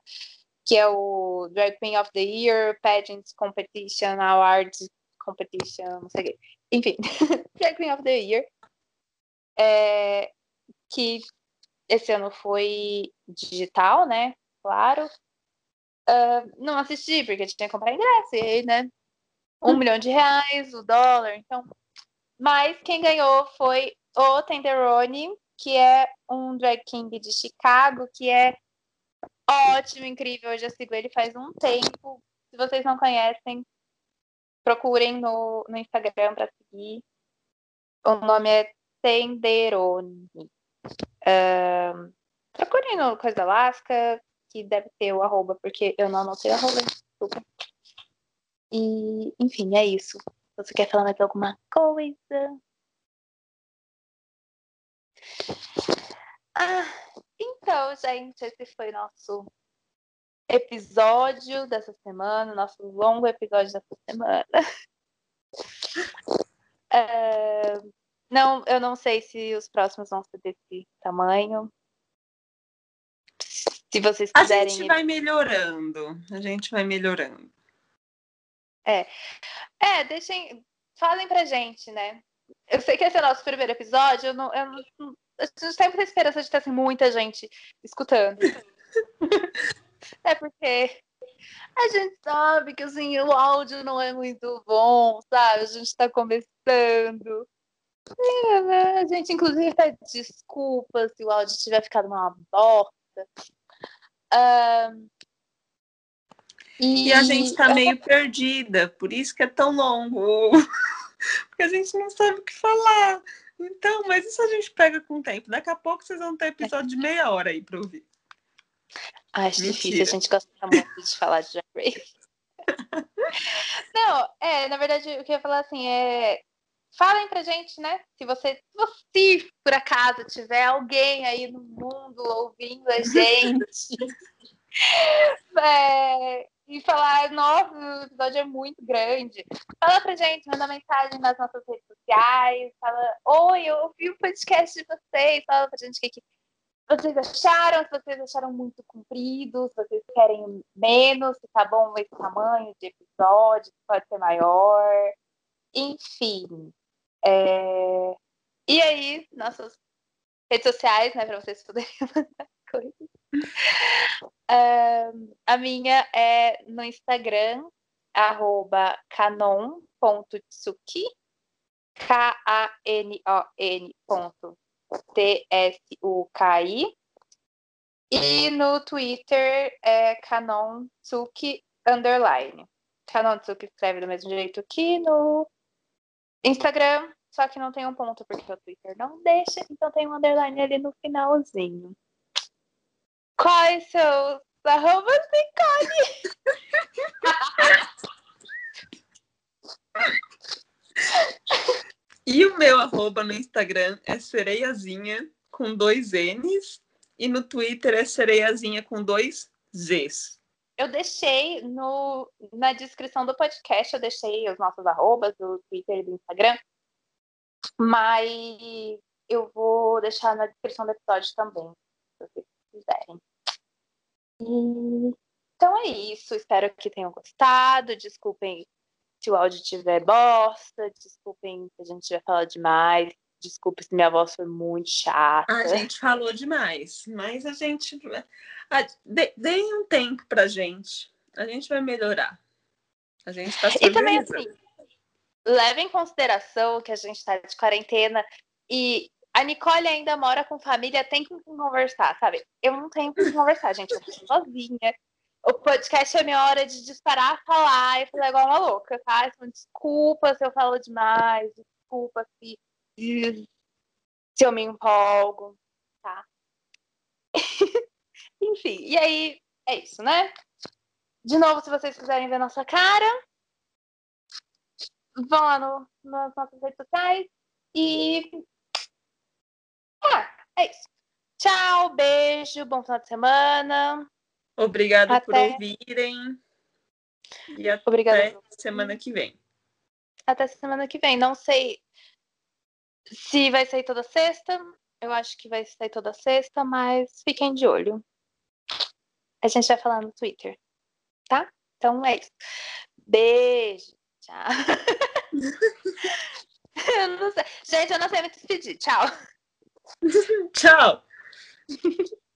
que é o Drag Queen of the Year, Pageants Competition, Awards Competition, não sei o quê. Enfim, [LAUGHS] Queen of the Year. É, que esse ano foi digital, né? Claro. Ah, não assisti, porque tinha que comprar ingresso, e aí, né? Um milhão de reais, o dólar, então. Mas quem ganhou foi o Tenderoni, que é um drag king de Chicago, que é ótimo, incrível. Eu já sigo ele faz um tempo. Se vocês não conhecem, procurem no, no Instagram para seguir. O nome é Tenderoni. Ahn, procurem no Coisa da Alaska, que deve ter o arroba, porque eu não anotei o arroba, desculpa. E, enfim, é isso. Você quer falar mais alguma coisa? Ah, então, gente, esse foi nosso episódio dessa semana, nosso longo episódio dessa semana. [LAUGHS] É, não, eu não sei se os próximos vão ser desse tamanho. Se vocês A quiserem. gente vai melhorando. A gente vai melhorando. É, deixem. Falem pra gente, né? Eu sei que esse é o nosso primeiro episódio. Eu não, eu não, a gente tem muita esperança de ter assim, muita gente escutando. [LAUGHS] é porque a gente sabe que assim, o áudio não é muito bom, sabe? A gente tá começando. É, né? A gente, inclusive, pede desculpa se o áudio tiver ficado uma bosta. Ahn, E a gente tá eu- meio perdida, por isso que é tão longo. [LAUGHS] Porque a gente não sabe o que falar. Então, mas isso a gente pega com o tempo. Daqui a pouco vocês vão ter episódio de meia hora aí pra ouvir. Acho difícil, Mentira. a gente gosta muito de falar de Drag Race. [LAUGHS] Não, é, na verdade, o que eu ia falar assim é. Falem pra gente, né? Se você, se você, por acaso, tiver alguém aí no mundo ouvindo a gente. [LAUGHS] é, e falar, nossa, o episódio é muito grande. Fala pra gente, manda mensagem nas nossas redes sociais. Fala, oi, eu ouvi o podcast de vocês. Fala pra gente o que, que vocês acharam, se vocês acharam muito comprido, se vocês querem menos, se tá bom esse tamanho de episódio, pode ser maior, enfim. É, E aí, nossas redes sociais, né, para vocês poderem [LAUGHS] mandar coisas. Ahn, a minha é no Instagram, arroba canon.tsuki, K-A-N-O-N ponto T-S-U-K-I. E no Twitter é canonsuki underline. Canonsuki escreve do mesmo jeito que no Instagram, só que não tem um ponto porque o Twitter não deixa, então tem um underline ali no finalzinho. Quais são os arrobas, Nicole? [LAUGHS] E o meu arroba no Instagram é sereiazinha com dois N's e no Twitter é sereiazinha com dois Z's. Eu deixei no, na descrição do podcast, eu deixei os nossos arrobas do Twitter e do Instagram, mas eu vou deixar na descrição do episódio também, se vocês quiserem. E, então é isso, espero que tenham gostado. Desculpem se o áudio tiver bosta, desculpem se a gente tiver falado demais, desculpe se minha voz foi muito chata. A gente falou demais, mas a gente. Deem um tempo pra gente. A gente vai melhorar. A gente tá E também, assim, leve em consideração que a gente tá de quarentena e a Nicole ainda mora com família, tem com quem conversar, sabe? Eu não tenho com quem conversar, gente. Eu tô sozinha. O podcast é minha hora de disparar, falar e falar igual uma louca, tá? Então, desculpa se eu falo demais, desculpa se, se eu me empolgo, tá? [LAUGHS] Enfim, e aí é isso, né? De novo, se vocês quiserem ver nossa cara, vão lá no, nas nossas redes sociais e. Ah, é isso. Tchau, beijo, bom final de semana. Obrigada Até. por ouvirem. E até Obrigada. semana que vem. Até semana que vem. Não sei se vai sair toda sexta. Eu acho que vai sair toda sexta, mas fiquem de olho. A gente vai falar no Twitter, tá? Então é isso. Beijo. Tchau. [LAUGHS] eu. Gente, eu não sei me despedir. Tchau. [LAUGHS] Tchau! [LAUGHS]